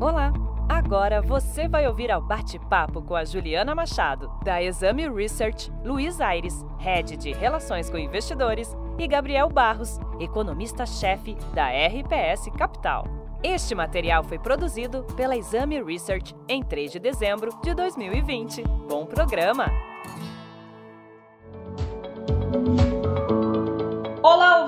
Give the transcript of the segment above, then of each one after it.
Olá! Agora você vai ouvir ao bate-papo com a Juliana Machado, da Exame Research, Luiz Aires, Head de Relações com Investidores, e Gabriel Barros, economista-chefe da RPS Capital. Este material foi produzido pela Exame Research em 3 de dezembro de 2020. Bom programa!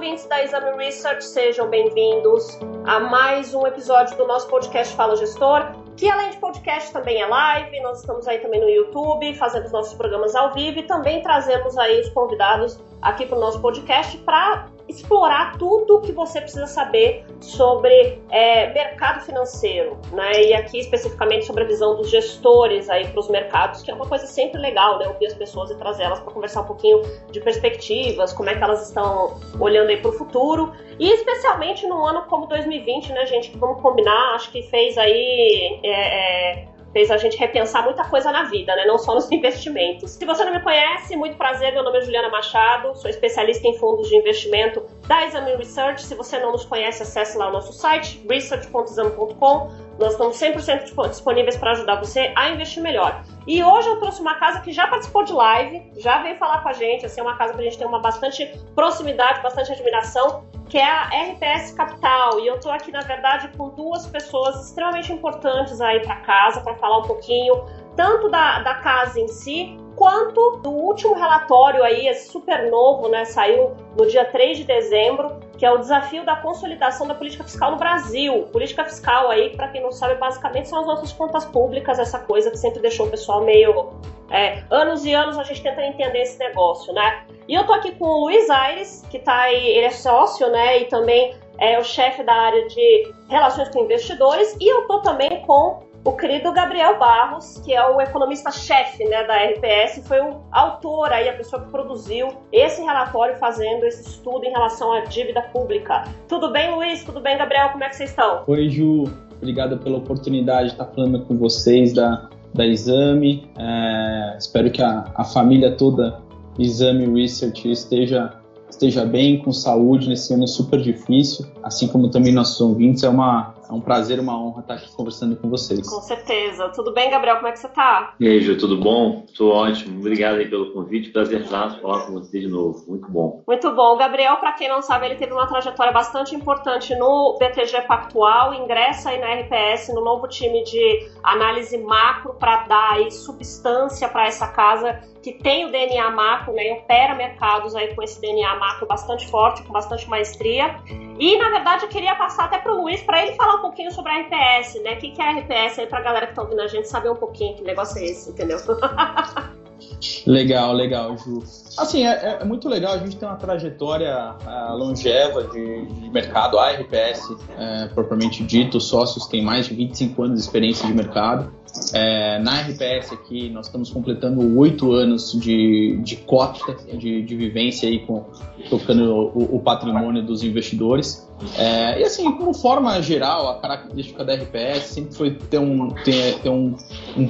Ouvintes da Exame Research, sejam bem-vindos a mais um episódio do nosso podcast Fala Gestor, que além de podcast também é live, nós estamos aí também no YouTube, fazendo os nossos programas ao vivo e também trazemos aí os convidados aqui para o nosso podcast para explorar tudo que você precisa saber sobre é, mercado financeiro, né? E aqui especificamente sobre a visão dos gestores aí para os mercados, que é uma coisa sempre legal, né? Ouvir as pessoas e trazer elas para conversar um pouquinho de perspectivas, como é que elas estão olhando aí para o futuro e especialmente num ano como 2020, né, gente? Que vamos combinar, acho que fez aí é, é, fez a gente repensar muita coisa na vida, né? Não só nos investimentos. Se você não me conhece, muito prazer, meu nome é Juliana Machado, sou especialista em fundos de investimento da Exame Research. Se você não nos conhece, acesse lá o nosso site, research.exame.com. Nós estamos 100% disponíveis para ajudar você a investir melhor. E hoje eu trouxe uma casa que já participou de live, já veio falar com a gente, assim, é uma casa que a gente tem uma bastante proximidade, bastante admiração, que é a RPS Capital. E eu estou aqui, na verdade, com duas pessoas extremamente importantes aí para casa, para falar um pouquinho tanto da, da casa em si, quanto do último relatório aí, super novo, né, saiu no dia 3 de dezembro, que é o desafio da consolidação da política fiscal no Brasil. Política fiscal aí, para quem não sabe, basicamente são as nossas contas públicas, essa coisa que sempre deixou o pessoal meio é, anos e anos a gente tenta entender esse negócio, né? E eu tô aqui com o Luiz Aires, que tá aí, ele é sócio, né, e também é o chefe da área de relações com investidores, e eu tô também com o querido Gabriel Barros, que é o economista-chefe né, da RPS, foi o autor aí, a pessoa que produziu esse relatório fazendo esse estudo em relação à dívida pública. Tudo bem, Luiz? Tudo bem, Gabriel? Como é que vocês estão? Oi, Ju. Obrigado pela oportunidade de estar falando com vocês da, da Exame. É, espero que a, a família toda Exame Research esteja esteja bem, com saúde nesse ano super difícil, assim como também nossos ouvintes. É uma é um prazer, uma honra estar aqui conversando com vocês. Com certeza. Tudo bem, Gabriel? Como é que você está? E aí, Ju, tudo bom? Estou ótimo. Obrigado aí pelo convite. Prazer falar com você de novo. Muito bom. Muito bom. O Gabriel, para quem não sabe, ele teve uma trajetória bastante importante no BTG Pactual, ingressa aí na RPS, no novo time de análise macro para dar aí substância para essa casa que tem o DNA macro, né, opera mercados aí com esse DNA macro bastante forte, com bastante maestria. E, na verdade, eu queria passar até para o Luiz para ele falar um pouquinho sobre a RPS, né? O que, que é a RPS aí para a galera que está ouvindo a gente saber um pouquinho que negócio é esse, entendeu? legal, legal, Ju. Assim, é, é, muito legal a gente ter uma trajetória uh, longeva de, de, mercado. A RPS, é, propriamente dito, os sócios têm mais de 25 anos de experiência de mercado. É, na RPS aqui, nós estamos completando oito anos de, de cota de, de vivência aí com, tocando o, o patrimônio dos investidores. É, e assim, por forma geral, a característica da RPS sempre foi ter um, ter, ter um, um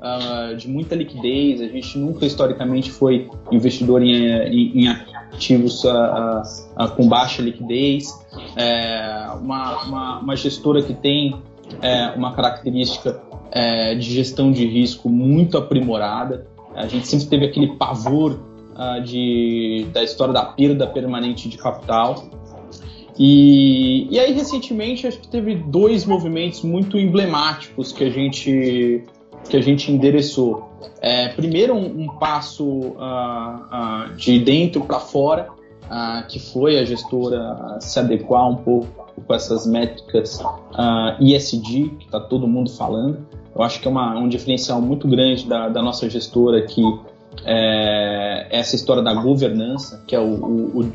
uh, de muita liquidez. A gente nunca historicamente foi investidor em, em, em ativos uh, uh, com baixa liquidez. É, uma, uma, uma gestora que tem é, uma característica é, de gestão de risco muito aprimorada. A gente sempre teve aquele pavor uh, de, da história da perda permanente de capital. E, e aí, recentemente, acho que teve dois movimentos muito emblemáticos que a gente, que a gente endereçou. É, primeiro, um, um passo uh, uh, de dentro para fora, que foi a gestora se adequar um pouco com essas métricas ESG, que está todo mundo falando. Eu acho que é uma, um diferencial muito grande da, da nossa gestora que é, essa história da governança, que é o,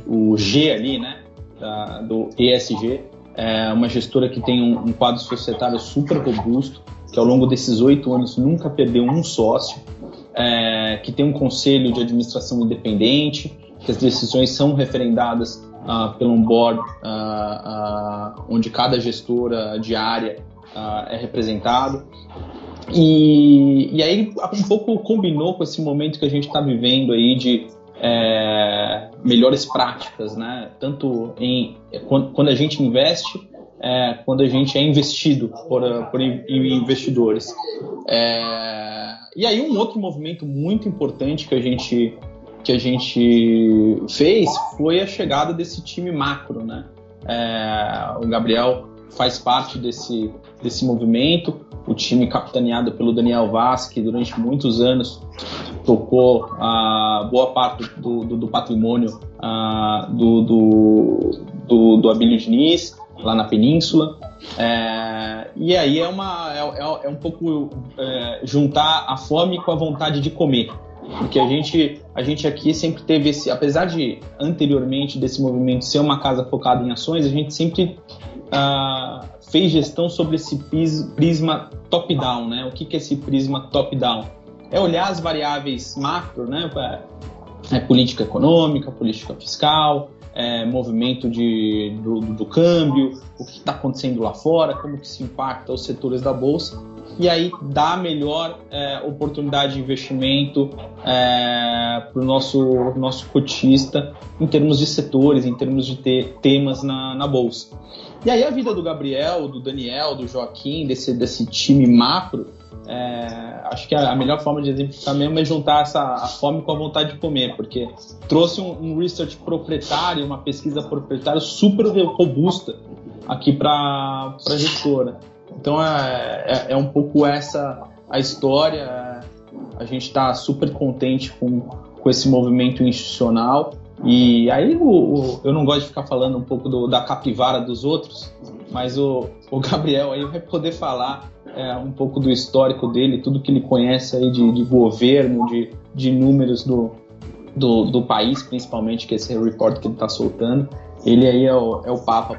o, o G ali, né, da, do ESG, é uma gestora que tem um, um, quadro societário super robusto, que ao longo desses oito anos nunca perdeu um sócio, é, que tem um conselho de administração independente, que as decisões são referendadas uh, pelo board uh, uh, onde cada gestora de área é representado. E, e aí um pouco combinou com esse momento que a gente está vivendo aí de é, melhores práticas, né? Tanto em quando, quando a gente investe é, quando a gente é investido por, por investidores. É, e aí um outro movimento muito importante que a gente que a gente fez foi a chegada desse time macro, né? É, o Gabriel faz parte desse, desse movimento, o time capitaneado pelo Daniel Vaz, que durante muitos anos tocou a boa parte do, do, do patrimônio a, do, do, do, do Abílio Diniz, lá na Península. É, e aí é, uma, é, é, é um pouco é, juntar a fome com a vontade de comer. Porque a gente, a gente aqui sempre teve esse, apesar de anteriormente desse movimento ser uma casa focada em ações, a gente sempre uh, fez gestão sobre esse prisma top-down, né? O que, que é esse prisma top-down? É olhar as variáveis macro, né? É política econômica, política fiscal, é, movimento de, do, do, câmbio, o que está acontecendo lá fora, como que se impacta os setores da bolsa e aí dá a melhor é, oportunidade de investimento é, para o nosso, nosso cotista em termos de setores, em termos de ter temas na, na bolsa. E aí a vida do Gabriel, do Daniel, do Joaquim, desse, desse time macro, é, acho que a, melhor forma de exemplificar mesmo é juntar essa, a fome com a vontade de comer, porque trouxe um, um research proprietário, uma pesquisa proprietária super robusta aqui para a gestora. Então é, é, é, um pouco essa a história. A gente está super contente com, com esse movimento institucional. E aí o, o, eu não gosto de ficar falando um pouco do, da capivara dos outros, mas o, o Gabriel aí vai poder falar é, um pouco do histórico dele, tudo que ele conhece aí de, de governo, de, de números do, do, do, país, principalmente, que esse report que ele está soltando. Ele aí é o, é o Papa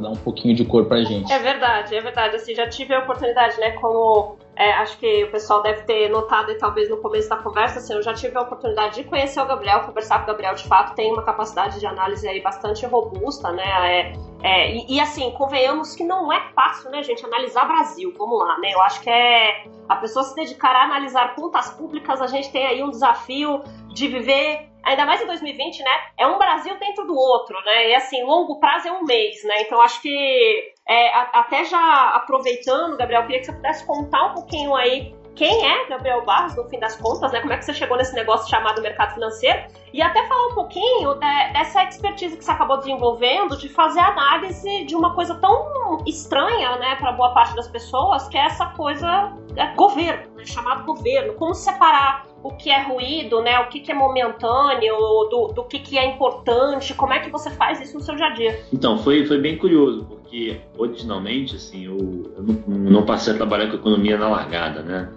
dar um pouquinho de cor pra gente. É verdade, é verdade. Assim, já tive a oportunidade, né, como é, acho que o pessoal deve ter notado e talvez no começo da conversa, assim, eu já tive a oportunidade de conhecer o Gabriel, conversar com o Gabriel, de fato, tem uma capacidade de análise aí bastante robusta, né, é, é, e, e, assim, convenhamos que não é fácil, né, gente, analisar Brasil, vamos lá, né, eu acho que é a pessoa se dedicar a analisar contas públicas, a gente tem aí um desafio de viver ainda mais em 2020, né? É um Brasil dentro do outro, né? E assim, longo prazo é um mês, né? Então acho que é, até já aproveitando, Gabriel, queria que você pudesse contar um pouquinho aí quem é Gabriel Barros, no fim das contas, né? Como é que você chegou nesse negócio chamado mercado financeiro? E até falar um pouquinho dessa expertise que você acabou desenvolvendo de fazer análise de uma coisa tão estranha, né, para boa parte das pessoas, que é essa coisa é, governo, né, chamado governo. Como separar o que é ruído, né, o que, que é momentâneo, do, do que, que é importante, como é que você faz isso no seu dia a dia? Então, foi, foi bem curioso, porque originalmente, assim, eu, eu não, não passei a trabalhar com economia na largada, né?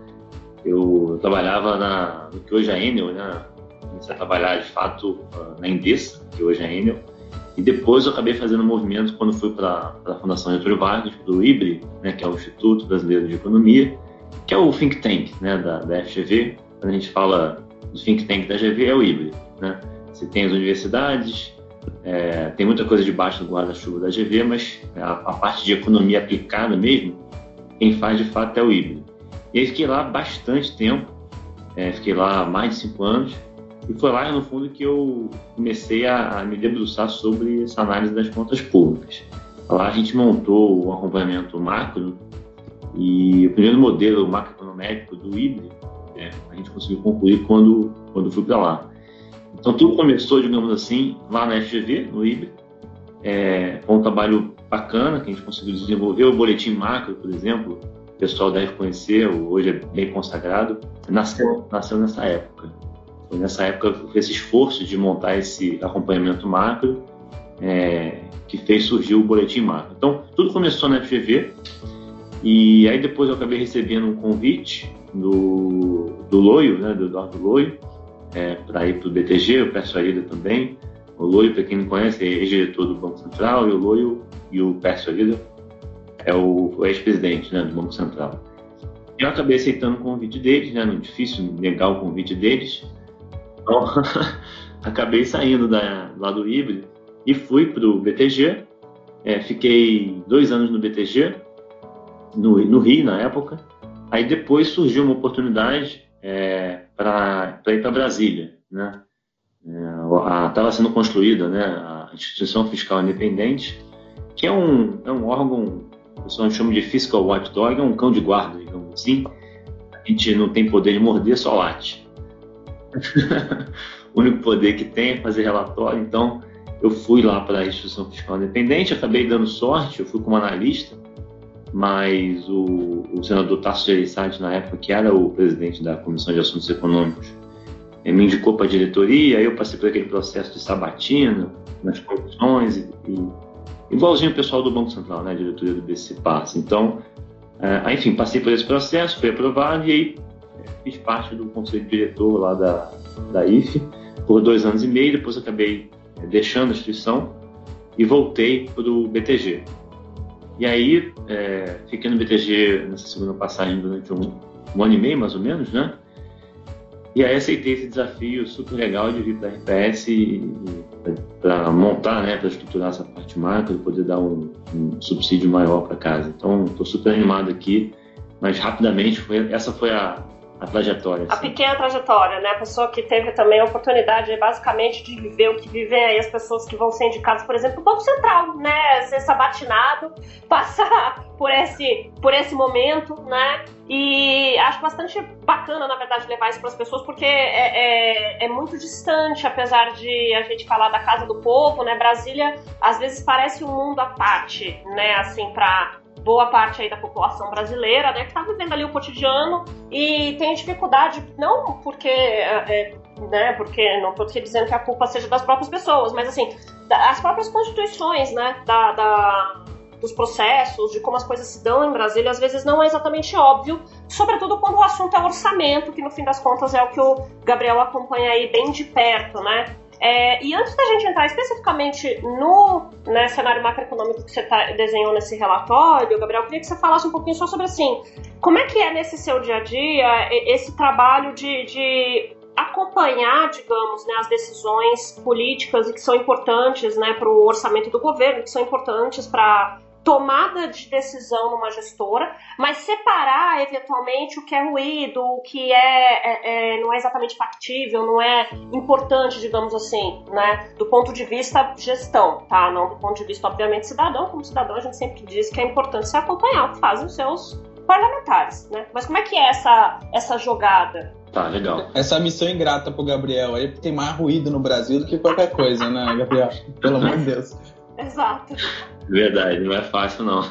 Eu trabalhava na, no que hoje é Enel, né? Comecei a trabalhar de fato na Endesa, que hoje é Enel. E depois eu acabei fazendo um movimento quando fui para a Fundação Getúlio Vargas, para o IBRE, né, que é o Instituto Brasileiro de Economia, que é o think tank né, da, da FGV. Quando a gente fala do think tank da FGV, é o IBRE. Né? Você tem as universidades, é, tem muita coisa debaixo do guarda-chuva da GV, mas a, a, parte de economia aplicada mesmo, quem faz de fato é o IBRE. E aí fiquei lá bastante tempo, é, fiquei lá mais de cinco anos, e foi lá, no fundo, que eu comecei a, a me debruçar sobre essa análise das contas públicas. Lá a gente montou o acompanhamento macro e o primeiro modelo macroeconômico do IBRE é, a gente conseguiu concluir quando, quando fui para lá. Então tudo começou, digamos assim, lá na FGV, no IBRE, é, com um trabalho bacana que a gente conseguiu desenvolver. O boletim macro, por exemplo, pessoal deve conhecer, hoje é bem consagrado, nasceu, nasceu nessa época. Foi nessa época esse esforço de montar esse acompanhamento macro é, que fez surgir o boletim macro. Então, tudo começou na FGV e aí depois eu acabei recebendo um convite do, do Loio, né, do Eduardo Loio, é, para ir para o BTG, o Pércio Arida também. O Loio, para quem não conhece, é ex-diretor do Banco Central e o Loio e o Pércio Arida é o, ex-presidente né, do Banco Central. Eu acabei aceitando o convite deles, né, não difícil negar o convite deles. Então, acabei saindo da, lá do híbrido e fui para o BTG. É, fiquei dois anos no BTG, no, no Rio na época. Aí depois surgiu uma oportunidade é, para ir para Brasília. Né? Estava é, sendo construída né, a instituição fiscal independente que é um, é um órgão, o pessoal chama de Fiscal Watchdog, é um cão de guarda, digamos assim. A gente não tem poder de morder, só late. o único poder que tem é fazer relatório, então eu fui lá para a instituição fiscal independente, acabei dando sorte, eu fui como analista, mas o, o senador Tasso Gereissati, na época, que era o presidente da Comissão de Assuntos Econômicos, me indicou para a diretoria, aí eu passei por aquele processo de sabatina nas comissões, e, e, igualzinho o pessoal do Banco Central, né, diretoria do BC passa. Então, é, enfim, passei por esse processo, fui aprovado e aí é, fiz parte do conselho diretor lá da, da IFE por dois anos e meio, depois acabei é, deixando a instituição e voltei para o BTG. E aí, é, fiquei no BTG nessa segunda passagem durante um, um ano e meio, mais ou menos, né? E aí aceitei esse desafio super legal de vir para a RPS para montar, né, para estruturar essa parte macro e poder dar um, um subsídio maior para casa. Então, estou super animado aqui, mas rapidamente foi, essa foi a, a trajetória. Assim. A pequena trajetória, né? A pessoa que teve também a oportunidade, basicamente, de viver o que vivem aí as pessoas que vão ser indicadas, por exemplo, o Banco Central, né? Ser sabatinado, passar por esse, por esse momento, né? E acho bastante bacana, na verdade, levar isso para as pessoas, porque é, é, é, muito distante, apesar de a gente falar da casa do povo, né? Brasília, às vezes, parece um mundo à parte, né? Assim, para boa parte aí da população brasileira, né, que está vivendo ali o cotidiano e tem dificuldade, não porque, é, é, né, porque não estou dizendo que a culpa seja das próprias pessoas, mas assim, as próprias constituições, né, da, da, dos processos, de como as coisas se dão em Brasília, às vezes não é exatamente óbvio, sobretudo quando o assunto é orçamento, que no fim das contas é o que o Gabriel acompanha aí bem de perto, né? É, e antes da gente entrar especificamente no né, cenário macroeconômico que você tá, desenhou nesse relatório, Gabriel, eu queria que você falasse um pouquinho só sobre assim, como é que é nesse seu dia a dia esse trabalho de, de acompanhar, digamos, né, as decisões políticas e que são importantes né, para o orçamento do governo, que são importantes para tomada de decisão numa gestora, mas separar eventualmente o que é ruído, o que é, é, é, não é exatamente factível, não é importante, digamos assim, né? Do ponto de vista gestão, tá? Não do ponto de vista, obviamente, cidadão. Como cidadão, a gente sempre diz que é importante se acompanhar o que fazem os seus parlamentares, né? Mas como é que é essa, essa jogada? Tá, legal. Essa missão ingrata pro Gabriel aí, porque tem mais ruído no Brasil do que qualquer coisa, né, Gabriel? Pelo amor de Deus. Exato. Verdade, não é fácil não.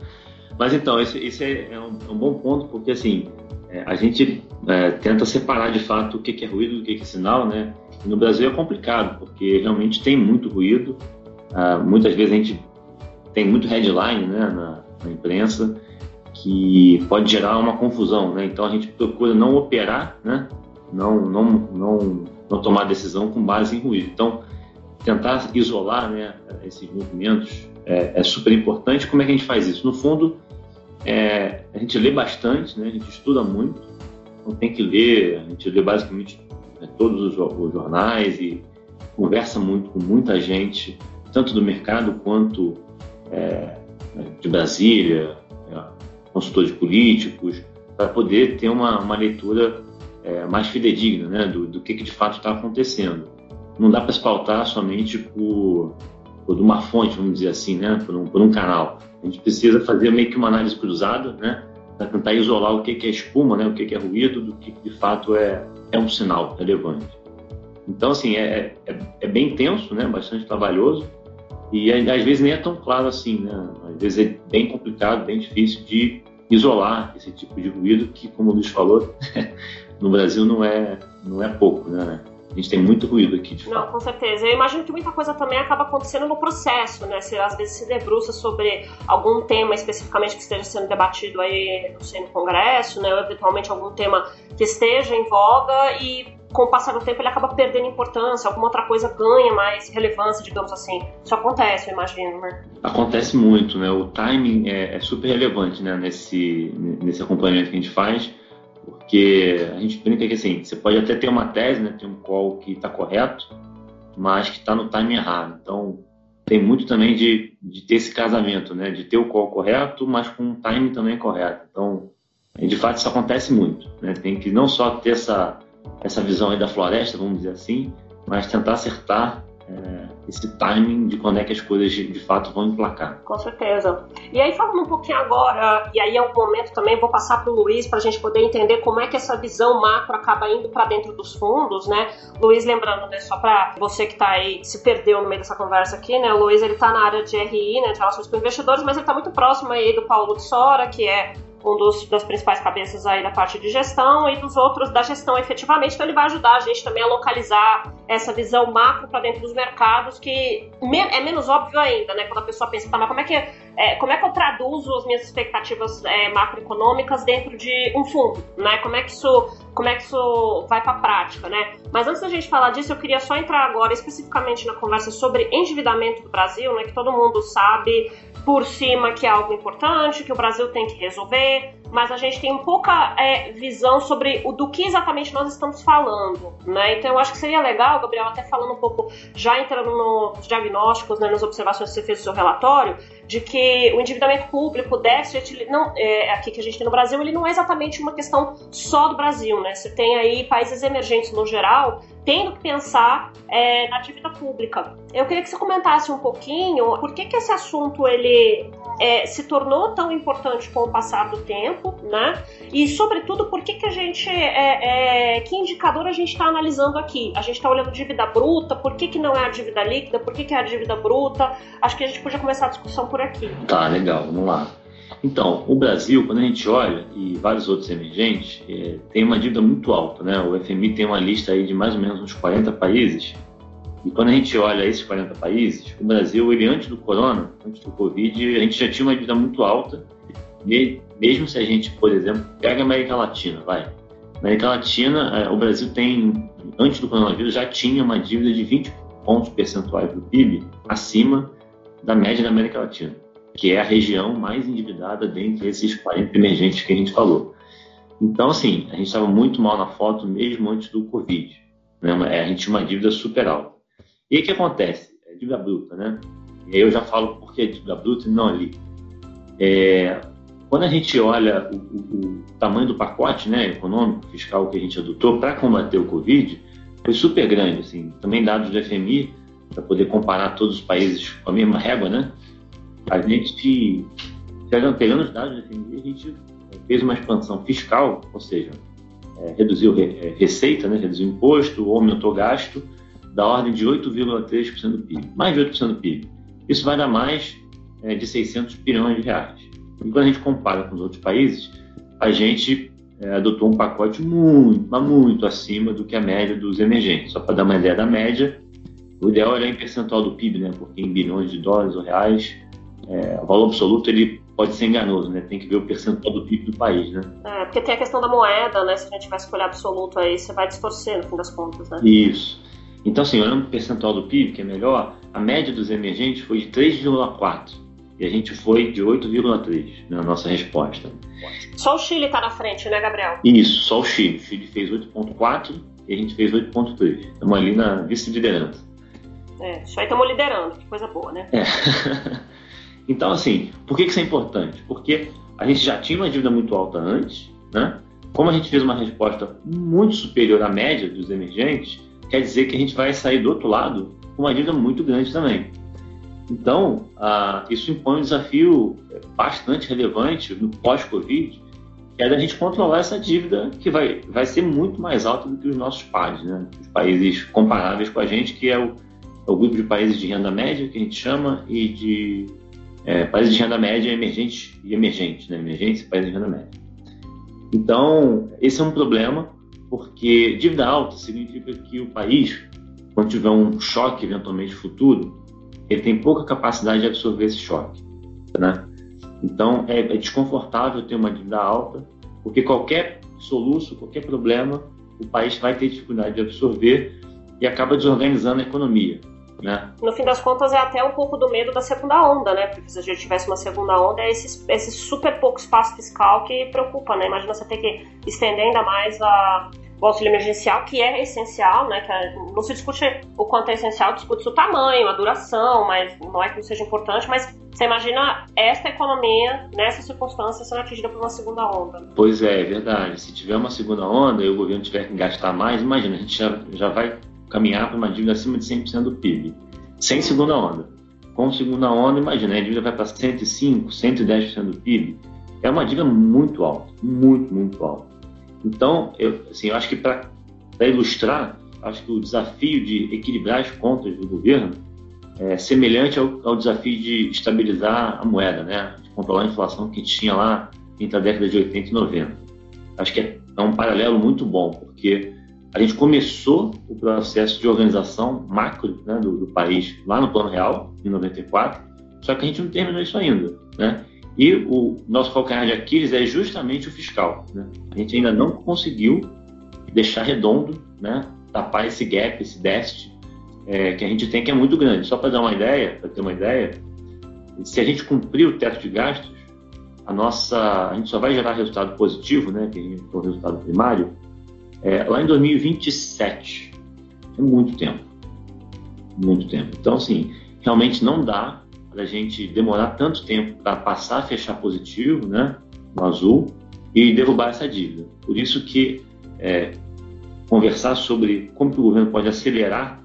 Mas então, esse é, é, um, é, um, bom ponto, porque assim, é, a gente é, tenta separar de fato o que, que é ruído do que, que é sinal, né? E no Brasil é complicado, porque realmente tem muito ruído. Ah, muitas vezes a gente tem muito headline né, na, na, imprensa que pode gerar uma confusão, né? Então a gente procura não operar, né? Não, não, não, não tomar decisão com base em ruído. Então, tentar isolar né, esses movimentos é, é, super importante. Como é que a gente faz isso? No fundo, é, a gente lê bastante, né, a gente estuda muito, então tem que ler, a gente lê basicamente né, todos os, os, jornais e conversa muito com muita gente, tanto do mercado quanto é, de Brasília, é, consultores políticos, para poder ter uma, uma leitura é, mais fidedigna né, do, do que, que de fato está acontecendo não dá para se pautar somente por, por uma fonte, vamos dizer assim, né? por, um, por um canal. A gente precisa fazer meio que uma análise cruzada, né? para tentar isolar o que é espuma, né? o que é ruído, do que de fato é, é um sinal relevante. Então, assim, é, é, é bem tenso, né? bastante trabalhoso, e às vezes nem é tão claro assim, né? Às vezes é bem complicado, bem difícil de isolar esse tipo de ruído que, como o Luiz falou, no Brasil não é, não é pouco, né? A gente tem muito ruído aqui, de Não, com certeza. Eu imagino que muita coisa também acaba acontecendo no processo, né? Você às vezes se debruça sobre algum tema especificamente que esteja sendo debatido aí, não sei, no Congresso, né? Ou eventualmente algum tema que esteja em voga e com o passar do tempo ele acaba perdendo importância, alguma outra coisa ganha mais relevância, digamos assim. Isso acontece, eu imagino, né? Acontece muito, né? O timing é, é super relevante, né? Nesse, nesse acompanhamento que a gente faz porque a gente brinca que assim, você pode até ter uma tese, né, ter um call que está correto, mas que está no time errado. Então, tem muito também de, de ter esse casamento, né, de ter o call correto, mas com um time também correto. Então, de fato, isso acontece muito. Né? Tem que não só ter essa, essa visão aí da floresta, vamos dizer assim, mas tentar acertar é, esse timing de quando é que as coisas de, fato vão emplacar. Com certeza. E aí, falando um pouquinho agora, e aí é um momento também, vou passar para o Luiz para a gente poder entender como é que essa visão macro acaba indo para dentro dos fundos, né? Luiz, lembrando, né, só para você que está aí, se perdeu no meio dessa conversa aqui, né? O Luiz, ele está na área de RI, né, de relações com investidores, mas ele está muito próximo aí do Paulo de Sora, que é um dos das principais cabeças aí da parte de gestão e dos outros da gestão efetivamente. Então ele vai ajudar a gente também a localizar essa visão macro para dentro dos mercados que é menos óbvio ainda, né? Quando a pessoa pensa, tá, mas como é que é, como é que eu traduzo as minhas expectativas é, macroeconômicas dentro de um fundo, né? Como é que isso como é que isso vai para a prática, né? Mas antes da gente falar disso, eu queria só entrar agora especificamente na conversa sobre endividamento do Brasil, né? Que todo mundo sabe por cima que é algo importante, que o Brasil tem que resolver, mas a gente tem pouca é, visão sobre o do que exatamente nós estamos falando, né? Então eu acho que seria legal, Gabriel, até falando um pouco, já entrando nos diagnósticos, né, nas observações que você fez no seu relatório, de que o endividamento público, o déficit, não, é, aqui que a gente tem no Brasil, ele não é exatamente uma questão só do Brasil, né? Você tem aí países emergentes no geral tendo que pensar é, na dívida pública. Eu queria que você comentasse um pouquinho por que, que esse assunto ele é, se tornou tão importante com o passar do tempo, né? E, sobretudo, por que, que a gente. É, é que indicador a gente está analisando aqui? A gente está olhando dívida bruta, por que, que não é a dívida líquida, por que, que é a dívida bruta? Acho que a gente podia começar a discussão por aqui. Tá, legal, vamos lá. Então, o Brasil, quando a gente olha, e vários outros emergentes, é, tem uma dívida muito alta, né? O FMI tem uma lista aí de mais ou menos uns 40 países, e quando a gente olha esses 40 países, o Brasil, ele antes do corona, antes do Covid, a gente já tinha uma dívida muito alta, mesmo se a gente, por exemplo, pega a América Latina, vai. América Latina, é, o Brasil tem, antes do coronavírus, já tinha uma dívida de 20 pontos percentuais do PIB acima da média da América Latina que é a região mais endividada dentre esses 40 emergentes que a gente falou. Então, assim, a gente estava muito mal na foto mesmo antes do Covid. Né? A gente tinha uma dívida super alta. E aí o que acontece? É dívida bruta, né? E aí eu já falo por que dívida bruta e não ali. É, quando a gente olha o, o, o, tamanho do pacote né, econômico, fiscal que a gente adotou para combater o Covid, foi super grande. Assim, também dados do FMI, para poder comparar todos os países com a mesma régua, né? A gente, pegando os dados da FMI, a gente fez uma expansão fiscal, ou seja, é, reduziu é, receita, né, reduziu imposto, aumentou gasto, da ordem de 8,3% do PIB, mais de 8% do PIB. Isso vai dar mais é, de 600 bilhões de reais. E quando a gente compara com os outros países, a gente é, adotou um pacote muito, mas muito acima do que a média dos emergentes. Só para dar uma ideia da média, o ideal é olhar em percentual do PIB, né, porque em bilhões de dólares ou reais é, o valor absoluto ele pode ser enganoso, né? Tem que ver o percentual do PIB do país, né? É, porque tem a questão da moeda, né? Se a gente vai escolher absoluto aí, você vai distorcer no fim das contas, né? Isso. Então, assim, olhando o percentual do PIB, que é melhor, a média dos emergentes foi de 3,4 e a gente foi de 8,3 na nossa resposta. Só o Chile está na frente, né, Gabriel? Isso, só o Chile. O Chile fez 8,4 e a gente fez 8,3. Estamos ali na vice-liderança. É, isso aí estamos liderando, que coisa boa, né? É. Então, assim, por que isso é importante? Porque a gente já tinha uma dívida muito alta antes, né? Como a gente fez uma resposta muito superior à média dos emergentes, quer dizer que a gente vai sair do outro lado com uma dívida muito grande também. Então, ah, isso impõe um desafio bastante relevante no pós-Covid, que é da gente controlar essa dívida que vai, vai ser muito mais alta do que os nossos pares, né? Os países comparáveis com a gente, que é o, é o grupo de países de renda média, que a gente chama, e de é, países de renda média emergente e emergente, né? emergentes e países de renda média. Então, esse é um problema, porque dívida alta significa que o país, quando tiver um choque eventualmente futuro, ele tem pouca capacidade de absorver esse choque. Né? Então, é, é desconfortável ter uma dívida alta, porque qualquer soluço, qualquer problema, o país vai ter dificuldade de absorver e acaba desorganizando a economia. Né? No fim das contas, é até um pouco do medo da segunda onda, né? Porque se a gente tivesse uma segunda onda, é esse, esse super pouco espaço fiscal que preocupa, né? Imagina você ter que estender ainda mais a, o auxílio emergencial, que é essencial, né? Que é, não se discute o quanto é essencial, discute o tamanho, a duração, mas não é que não seja importante, mas você imagina esta economia, nessa circunstância, sendo atingida por uma segunda onda. Pois é, é verdade. Se tiver uma segunda onda e o governo tiver que gastar mais, imagina, a gente já, já vai caminhar para uma dívida acima de 100% do PIB, sem segunda onda. Com segunda onda, imagina, a dívida vai para 105%, 110% do PIB. É uma dívida muito alta, muito, muito alta. Então, eu, assim, eu acho que para ilustrar, acho que o desafio de equilibrar as contas do governo é semelhante ao, ao desafio de estabilizar a moeda, né? de controlar a inflação que tinha lá entre a década de 80 e 90. Acho que é, é um paralelo muito bom, porque a gente começou o processo de organização macro né, do, do, país lá no Plano Real, em 94, só que a gente não terminou isso ainda. Né? E o nosso calcanhar de Aquiles é justamente o fiscal. Né? A gente ainda não conseguiu deixar redondo, né, tapar esse gap, esse déficit é, que a gente tem, que é muito grande. Só para dar uma ideia, para ter uma ideia, se a gente cumprir o teto de gastos, a nossa, a gente só vai gerar resultado positivo, né, que é o resultado primário, é, lá em 2027. É muito tempo. Muito tempo. Então, assim, realmente não dá para a gente demorar tanto tempo para passar a fechar positivo, né, no azul, e derrubar essa dívida. Por isso que é, conversar sobre como o governo pode acelerar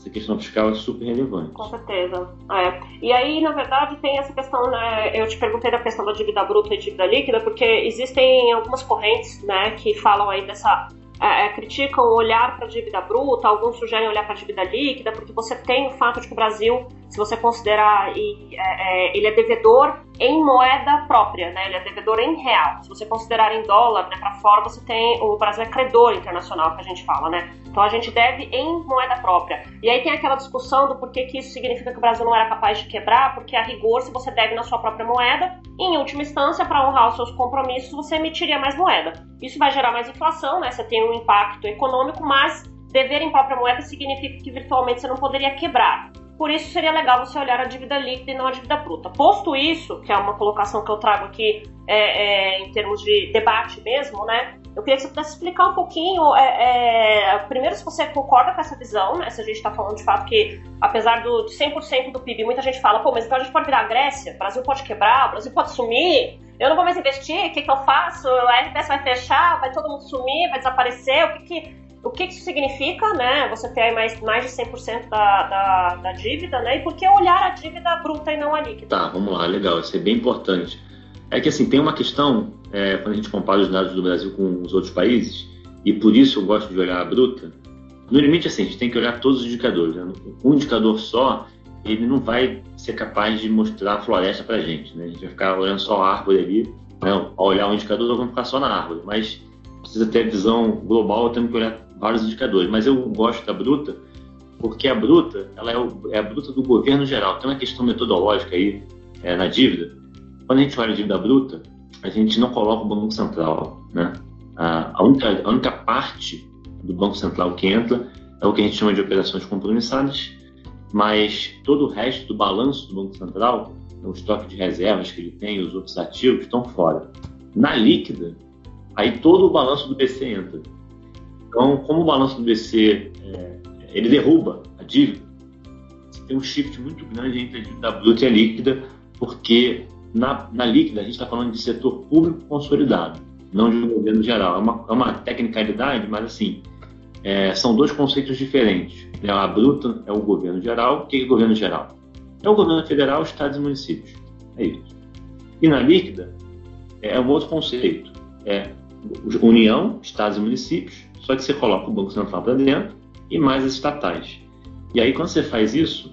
essa questão fiscal é super relevante. Com certeza. É. E aí, na verdade, tem essa questão, né? Eu te perguntei da questão da dívida bruta e dívida líquida, porque existem algumas correntes, né, que falam aí dessa é, é, criticam olhar para a dívida bruta, alguns sugerem olhar para a dívida líquida, porque você tem o fato de que o Brasil, se você considerar, é, é, ele é devedor em moeda própria, né? ele é devedor em real. Se você considerar em dólar, né, para fora, você tem o Brasil é credor internacional, que a gente fala, né? Então a gente deve em moeda própria. E aí tem aquela discussão do porquê que isso significa que o Brasil não era capaz de quebrar, porque a rigor, se você deve na sua própria moeda, em última instância, para honrar os seus compromissos, você emitiria mais moeda. Isso vai gerar mais inflação, né? Você tem um impacto econômico, mas dever em própria moeda significa que virtualmente você não poderia quebrar. Por isso seria legal você olhar a dívida líquida e não a dívida bruta. Posto isso, que é uma colocação que eu trago aqui é, é, em termos de debate mesmo, né? Eu queria que você pudesse explicar um pouquinho, é, é, primeiro, se você concorda com essa visão, né? Se a gente está falando de fato que, apesar do, de 100% do PIB, muita gente fala, pô, mas então a gente pode virar a Grécia, o Brasil pode quebrar, o Brasil pode sumir, eu não vou mais investir, o que, que eu faço? A RBS vai fechar, vai todo mundo sumir, vai desaparecer, o que que, o que, isso significa, né? Você ter mais, mais de 100% da, da, da dívida, né? E por que olhar a dívida bruta e não a líquida? Tá, vamos lá, legal, isso é bem importante. É que assim, tem uma questão, é, quando a gente compara os dados do Brasil com os outros países, e por isso eu gosto de olhar a bruta, no limite assim, a gente tem que olhar todos os indicadores. Né? Um indicador só, ele não vai ser capaz de mostrar a floresta para a gente. Né? A gente vai ficar olhando só a árvore ali, né? ao olhar um indicador, vamos ficar só na árvore. Mas precisa ter a visão global, temos que olhar vários indicadores. Mas eu gosto da bruta, porque a bruta ela é, o, é a bruta do governo geral. Tem uma questão metodológica aí é, na dívida, quando a gente olha a dívida bruta, a gente não coloca o Banco Central. Né? A, única, a única parte do Banco Central que entra é o que a gente chama de operações compromissadas, mas todo o resto do balanço do Banco Central, o estoque de reservas que ele tem, os outros ativos, estão fora. Na líquida, aí todo o balanço do BC entra. Então, como o balanço do BC é, ele derruba a dívida, você tem um shift muito grande entre a dívida bruta e a líquida, porque na, na líquida, a gente está falando de setor público consolidado, não de um governo geral. É uma, é uma tecnicalidade, mas assim, é, são dois conceitos diferentes. Né? A bruta é o governo geral. O que é o governo geral? É o governo federal, estados e municípios. É isso. E na líquida, é um outro conceito. É União, estados e municípios, só que você coloca o Banco Central para dentro e mais as estatais. E aí, quando você faz isso,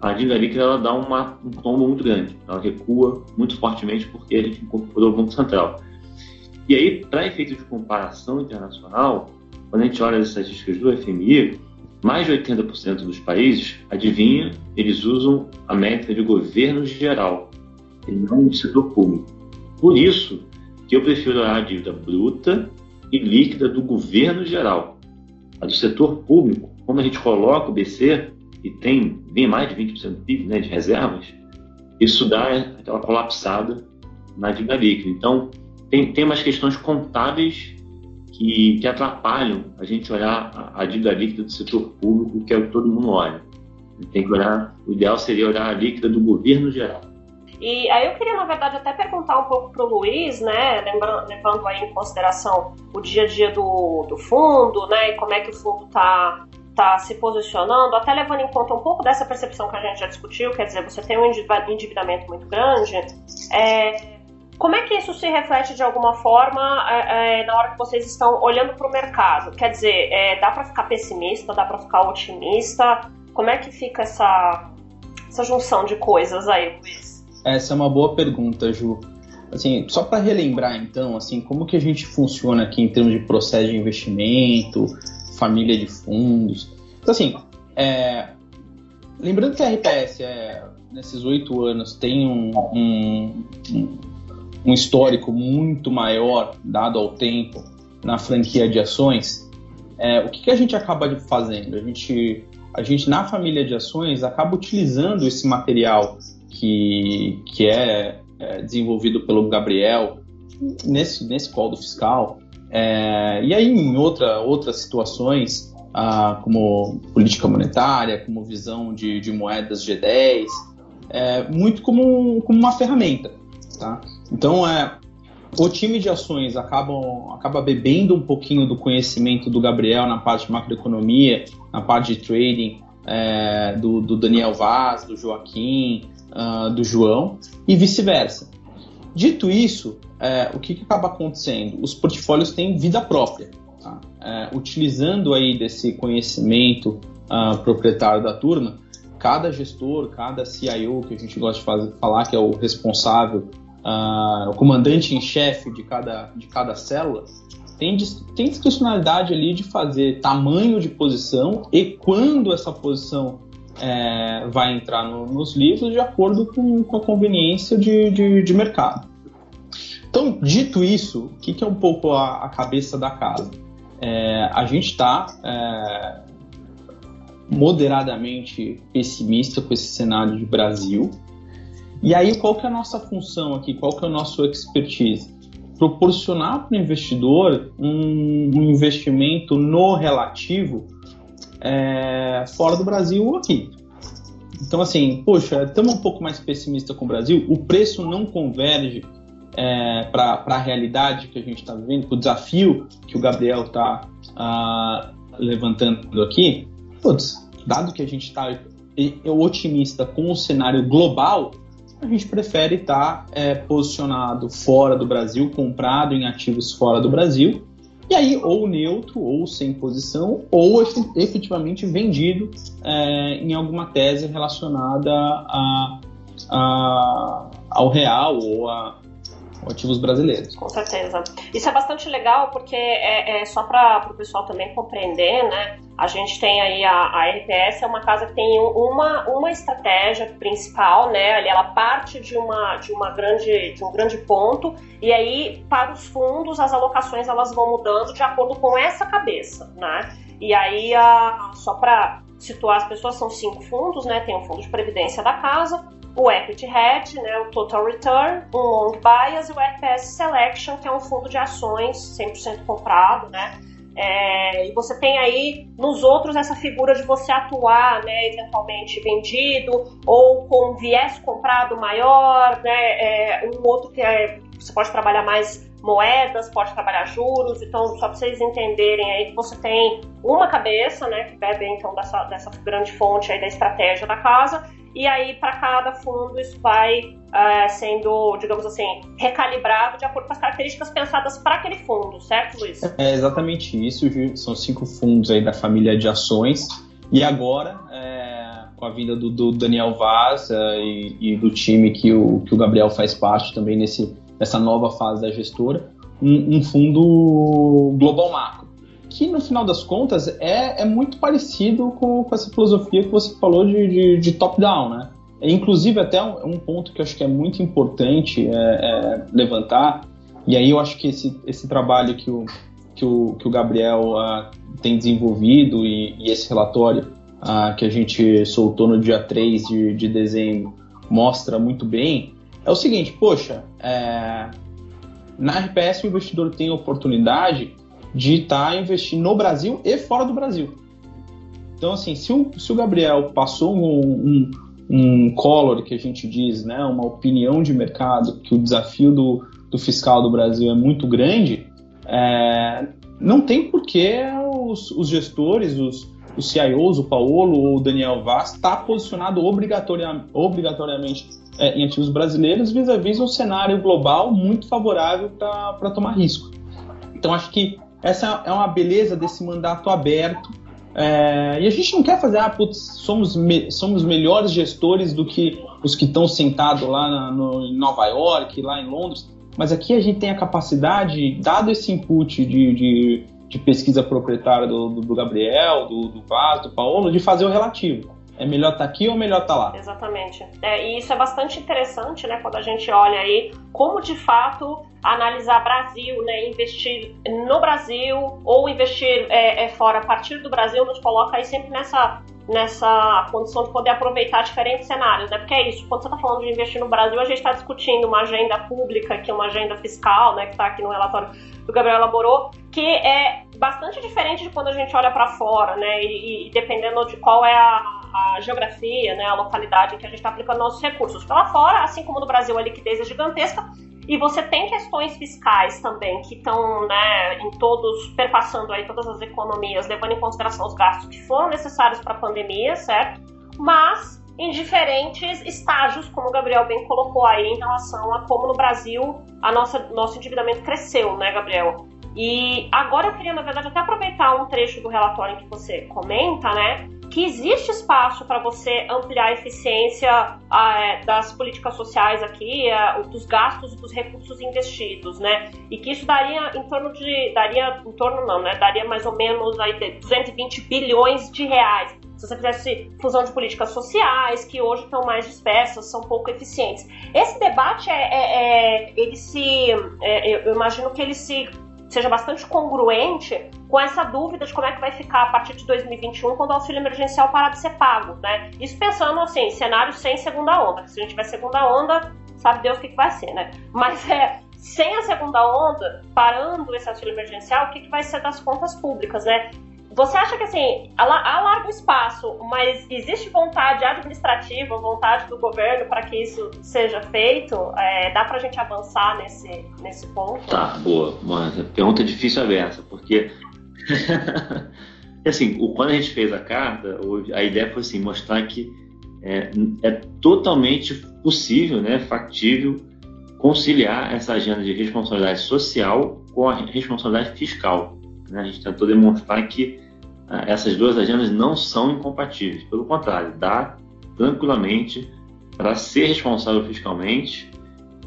a dívida líquida ela dá uma, um tombo muito grande. Ela recua muito fortemente porque a gente incorporou o Banco Central. E aí, para efeito de comparação internacional, quando a gente olha as estatísticas do FMI, mais de 80% dos países, adivinha, eles usam a métrica de governo geral, e não do setor público. Por isso que eu prefiro a dívida bruta e líquida do governo geral. A do setor público, quando a gente coloca o BC, e tem bem mais de 20% do PIB né, de reservas, isso dá aquela colapsada na dívida líquida. Então, tem, tem umas questões contábeis que, que atrapalham a gente olhar a, a dívida líquida do setor público, que é o que todo mundo olha. Tem que olhar, o ideal seria olhar a líquida do governo geral. E aí eu queria, na verdade, até perguntar um pouco para o Luiz, né, levando, aí em consideração o dia a dia do, do fundo, né, e como é que o fundo está está se posicionando, até levando em conta um pouco dessa percepção que a gente já discutiu, quer dizer, você tem um endividamento muito grande, é, como é que isso se reflete de alguma forma é, é, na hora que vocês estão olhando para o mercado? Quer dizer, é, dá para ficar pessimista, dá para ficar otimista? Como é que fica essa, essa junção de coisas aí, Luiz? Essa é uma boa pergunta, Ju. Assim, só para relembrar então, assim, como que a gente funciona aqui em termos de processo de investimento, família de fundos. Então, assim, é, lembrando que a RPS, é, nesses oito anos, tem um, um, um, histórico muito maior, dado ao tempo, na franquia de ações, é, o que, que, a gente acaba fazendo? A gente, a gente, na família de ações, acaba utilizando esse material que, que é, é desenvolvido pelo Gabriel nesse, nesse código fiscal, é, e aí, em outra, outras situações, ah, como política monetária, como visão de, de moedas G10, é, muito como, como uma ferramenta. Tá? Então, é, o time de ações acaba bebendo um pouquinho do conhecimento do Gabriel na parte de macroeconomia, na parte de trading, é, do, do, Daniel Vaz, do Joaquim, uh, do João, e vice-versa. Dito isso, é, o que, que, acaba acontecendo? Os portfólios têm vida própria. Tá? É, utilizando aí desse conhecimento uh, proprietário da turma, cada gestor, cada CIO que a gente gosta de fazer, falar que é o responsável, uh, o comandante em chefe de cada, de cada célula, tem, tem discricionalidade ali de fazer tamanho de posição e quando essa posição é, vai entrar no, nos livros de acordo com, com a conveniência de, de, de mercado. Então, dito isso, o que, que é um pouco a, a cabeça da casa? É, a gente está é, moderadamente pessimista com esse cenário de Brasil. E aí, qual que é a nossa função aqui? Qual que é o nosso expertise? Proporcionar para o investidor um, um, investimento no relativo é, fora do Brasil ou aqui. Então, assim, poxa, estamos um pouco mais pessimista com o Brasil, o preço não converge é, para a realidade que a gente está vivendo, o desafio que o Gabriel está ah, levantando aqui, putz, dado que a gente está otimista com o cenário global, a gente prefere estar tá, é, posicionado fora do Brasil, comprado em ativos fora do Brasil, e aí ou neutro, ou sem posição, ou efetivamente vendido é, em alguma tese relacionada a, a, ao real ou a, ativos brasileiros. Com certeza. Isso é bastante legal porque é, é só para o pessoal também compreender, né? A gente tem aí a, a RPS, é uma casa que tem uma, uma estratégia principal, né? Ela parte de, uma, de, uma grande, de um grande ponto e aí para os fundos as alocações elas vão mudando de acordo com essa cabeça, né? E aí, a, só para situar as pessoas, são cinco fundos, né? Tem o fundo de previdência da casa, o Equity Hedge, né, o Total Return, o Long Bias e o FPS Selection, que é um fundo de ações 100% comprado, né? É, e você tem aí nos outros essa figura de você atuar, né, eventualmente vendido ou com viés comprado maior, né, é, um outro que é, você pode trabalhar mais moedas, pode trabalhar juros, então só para vocês entenderem aí que você tem uma cabeça, né, que bebe então dessa, dessa grande fonte aí da estratégia da casa e aí para cada fundo isso vai uh, sendo, digamos assim, recalibrado de acordo com as características pensadas para aquele fundo, certo, Luiz? É exatamente isso, são cinco fundos aí da família de ações e agora é, com a vinda do, do Daniel Vaz é, e, e, do time que o, que o Gabriel faz parte também nesse, nessa nova fase da gestora, um, um fundo global macro que no final das contas é, é muito parecido com, com essa filosofia que você falou de, de, de top-down, né? É, inclusive, até um, um, ponto que eu acho que é muito importante é, é, levantar, e aí eu acho que esse, esse trabalho que o, que o, que o Gabriel uh, tem desenvolvido e, e esse relatório uh, que a gente soltou no dia 3 de, de dezembro mostra muito bem, é o seguinte, poxa, é, na RPS o investidor tem a oportunidade de estar tá investindo no Brasil e fora do Brasil. Então, assim, se o, se o Gabriel passou um, um, um color, que a gente diz, né, uma opinião de mercado, que o desafio do, do fiscal do Brasil é muito grande, é, não tem por que os, os gestores, os, os CIOs, o Paulo ou o Daniel Vaz, está posicionado obrigatoriamente, obrigatoriamente é, em ativos brasileiros vis-à-vis -vis um cenário global muito favorável para tomar risco. Então, acho que essa é uma beleza desse mandato aberto. É, e a gente não quer fazer, ah, putz, somos, me, somos melhores gestores do que os que estão sentados lá na, no, em Nova York, lá em Londres. Mas aqui a gente tem a capacidade, dado esse input de, de, de pesquisa proprietária do, do, Gabriel, do, do Vaz, do Paulo, de fazer o relativo. É melhor estar tá aqui ou melhor estar tá lá? Exatamente. É, e isso é bastante interessante, né, quando a gente olha aí como de fato analisar Brasil, né, investir no Brasil ou investir é, é, fora a partir do Brasil nos coloca aí sempre nessa nessa condição de poder aproveitar diferentes cenários, né? Porque é isso, quando você está falando de investir no Brasil, a gente está discutindo uma agenda pública, que é uma agenda fiscal, né, que está aqui no relatório que o Gabriel elaborou, que é bastante diferente de quando a gente olha para fora, né? E, e, dependendo de qual é a, a geografia, né, a localidade em que a gente está aplicando nossos recursos. Pela fora, assim como no Brasil a liquidez é gigantesca, e você tem questões fiscais também que estão né, em todos, perpassando aí todas as economias, levando em consideração os gastos que foram necessários para a pandemia, certo? Mas em diferentes estágios, como o Gabriel bem colocou aí, em relação a como no Brasil a nossa, nosso endividamento cresceu, né, Gabriel? E agora eu queria, na verdade, até aproveitar um trecho do relatório em que você comenta, né? Que existe espaço para você ampliar a eficiência é, das políticas sociais aqui, é, dos gastos dos recursos investidos, né? E que isso daria em torno de, daria em torno não, né? Daria mais ou menos aí 220 bilhões de reais. Se você fizesse fusão de políticas sociais, que hoje estão mais dispersas, são pouco eficientes. Esse debate é, é, é ele se, é, eu imagino que ele se seja bastante congruente com essa dúvida de como é que vai ficar a partir de 2021 quando o auxílio emergencial parar de ser pago, né? Isso pensando assim, cenário sem segunda onda, se a gente tiver segunda onda, sabe Deus o que, que vai ser, né? Mas é sem a segunda onda, parando esse auxílio emergencial, o que, que vai ser das contas públicas, né? Você acha que assim, há largo espaço, mas existe vontade administrativa, vontade do governo para que isso seja feito? É, dá para a gente avançar nesse, nesse ponto? Tá, boa. Uma pergunta difícil é essa, porque assim, quando a gente fez a carta, a ideia foi assim, mostrar que é, é totalmente possível, né, factível, conciliar essa agenda de responsabilidade social com a responsabilidade fiscal. Né? A gente tentou demonstrar que essas duas agendas não são incompatíveis. Pelo contrário, dá tranquilamente para ser responsável fiscalmente,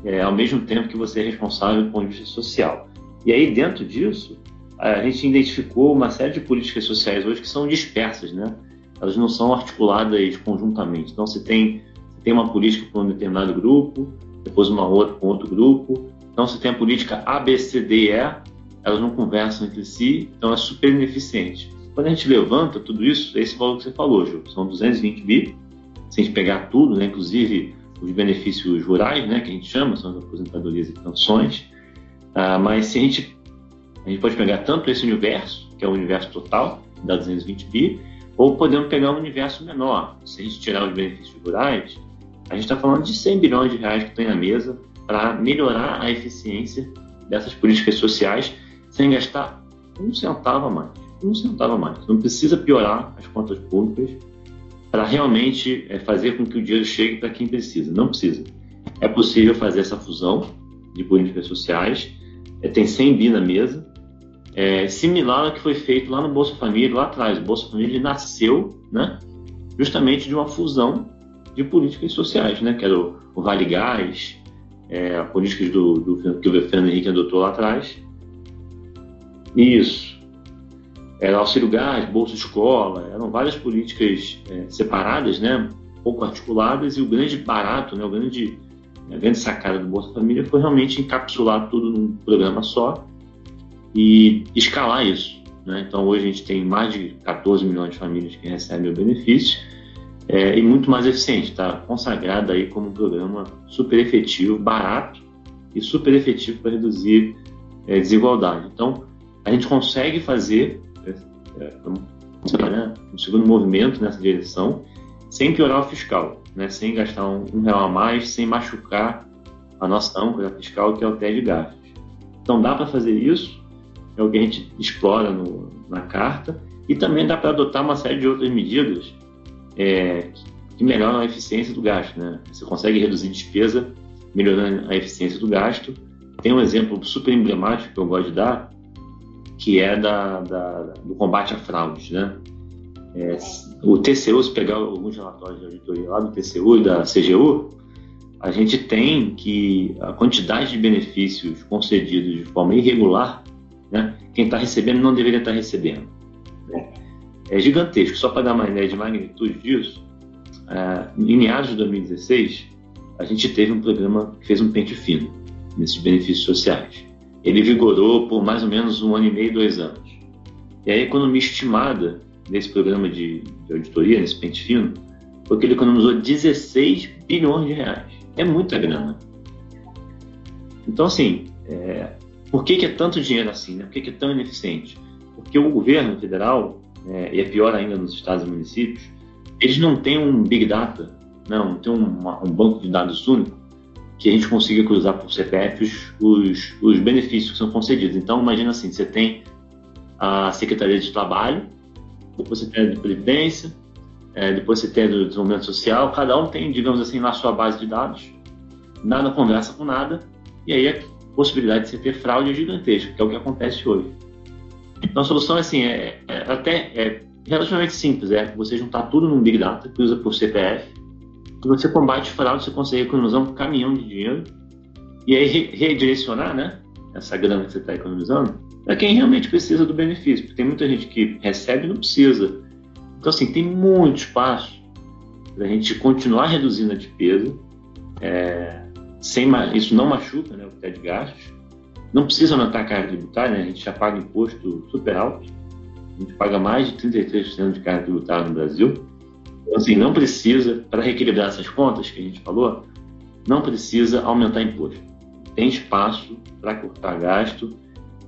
é, ao mesmo tempo que você é responsável do ponto de vista social. E aí, dentro disso, a gente identificou uma série de políticas sociais hoje que são dispersas, né? Elas não são articuladas conjuntamente. Então, você tem, você tem uma política para um determinado grupo, depois uma outra com outro grupo. Então, você tem a política A, B, C, D e E, elas não conversam entre si, então é super ineficiente. Quando a gente levanta tudo isso, esse valor que você falou, Ju, são 220 bi, se a gente pegar tudo, né, inclusive os benefícios rurais, né, que a gente chama, são as aposentadorias e pensões, ah, mas se a gente, a gente pode pegar tanto esse universo, que é o universo total, dá 220 bi, ou podemos pegar um universo menor. Se a gente tirar os benefícios rurais, a gente está falando de 100 bilhões de reais que estão na mesa para melhorar a eficiência dessas políticas sociais sem gastar um centavo a mais um centavo a mais. Não precisa piorar as contas públicas para realmente é, fazer com que o dinheiro chegue para quem precisa. Não precisa. É possível fazer essa fusão de políticas sociais. É, tem 100 bi na mesa, é, similar ao que foi feito lá no Bolsa Família, lá atrás. O Bolsa Família nasceu né, justamente de uma fusão de políticas sociais, né, que era o, o Vale Gás, é, políticas do, do, que o Fernando Henrique adotou lá atrás. Isso era auxílio gás, bolsa escola, eram várias políticas é, separadas, né, pouco articuladas, e o grande barato, né, o grande, a grande sacada do Bolsa Família foi realmente encapsular tudo num programa só e escalar isso. Né? Então, hoje a gente tem mais de 14 milhões de famílias que recebem o benefício é, e muito mais eficiente, está consagrado aí como um programa super efetivo, barato e super efetivo para reduzir é, desigualdade. Então, a gente consegue fazer é, né, um segundo movimento nessa direção, sem piorar o fiscal, né, sem gastar um, um, real a mais, sem machucar a nossa âncora fiscal, que é o teto de gastos. Então, dá para fazer isso, é o que a gente explora no, na carta, E também dá para adotar uma série de outras medidas é, que melhoram a eficiência do gasto. Né? Você consegue reduzir despesa melhorando a eficiência do gasto. Tem um exemplo super emblemático que eu gosto de dar, que é da, da do combate a fraudes. Né? É, o TCU, se pegar alguns relatórios de auditoria lá do TCU e da CGU, a gente tem que a quantidade de benefícios concedidos de forma irregular, né, quem está recebendo não deveria estar tá recebendo. Né? É gigantesco. Só para dar uma ideia de magnitude disso, é, em meados de 2016, a gente teve um programa que fez um pente fino nesses benefícios sociais. Ele vigorou por mais ou menos um ano e meio, dois anos. E a economia estimada desse programa de, de auditoria, nesse pente fino, foi que ele economizou 16 bilhões de reais. É muita grana. Então, assim, é, por que, que, é tanto dinheiro assim? Né? Por que, que, é tão ineficiente? Porque o governo federal, é, e é pior ainda nos estados e municípios, eles não têm um big data, não, não tem um banco de dados único que a gente consiga cruzar por CPFs os, os benefícios que são concedidos. Então, imagina assim, você tem a Secretaria de Trabalho, depois você tem a de Previdência, é, depois você tem a do Desenvolvimento Social, cada um tem, digamos assim, na sua base de dados, nada conversa com nada, e aí a possibilidade de você ter fraude é gigantesca, que é o que acontece hoje. Então a solução assim, é, é até é relativamente simples, é você juntar tudo num Big Data que usa por CPF, e você combate fraude, você consegue economizar um caminhão de dinheiro, e aí redirecionar né, essa grana que você está economizando para quem realmente precisa do benefício, porque tem muita gente que recebe e não precisa. Então, assim, tem muito espaço para a gente continuar reduzindo a despesa, é, sem, isso não machuca né, o teto de gastos, não precisa aumentar a carga tributária, né, a gente já paga imposto super alto, a gente paga mais de 33% de carga tributária no Brasil, assim, não precisa, para reequilibrar essas contas que a gente falou, não precisa aumentar imposto. Tem espaço para cortar gasto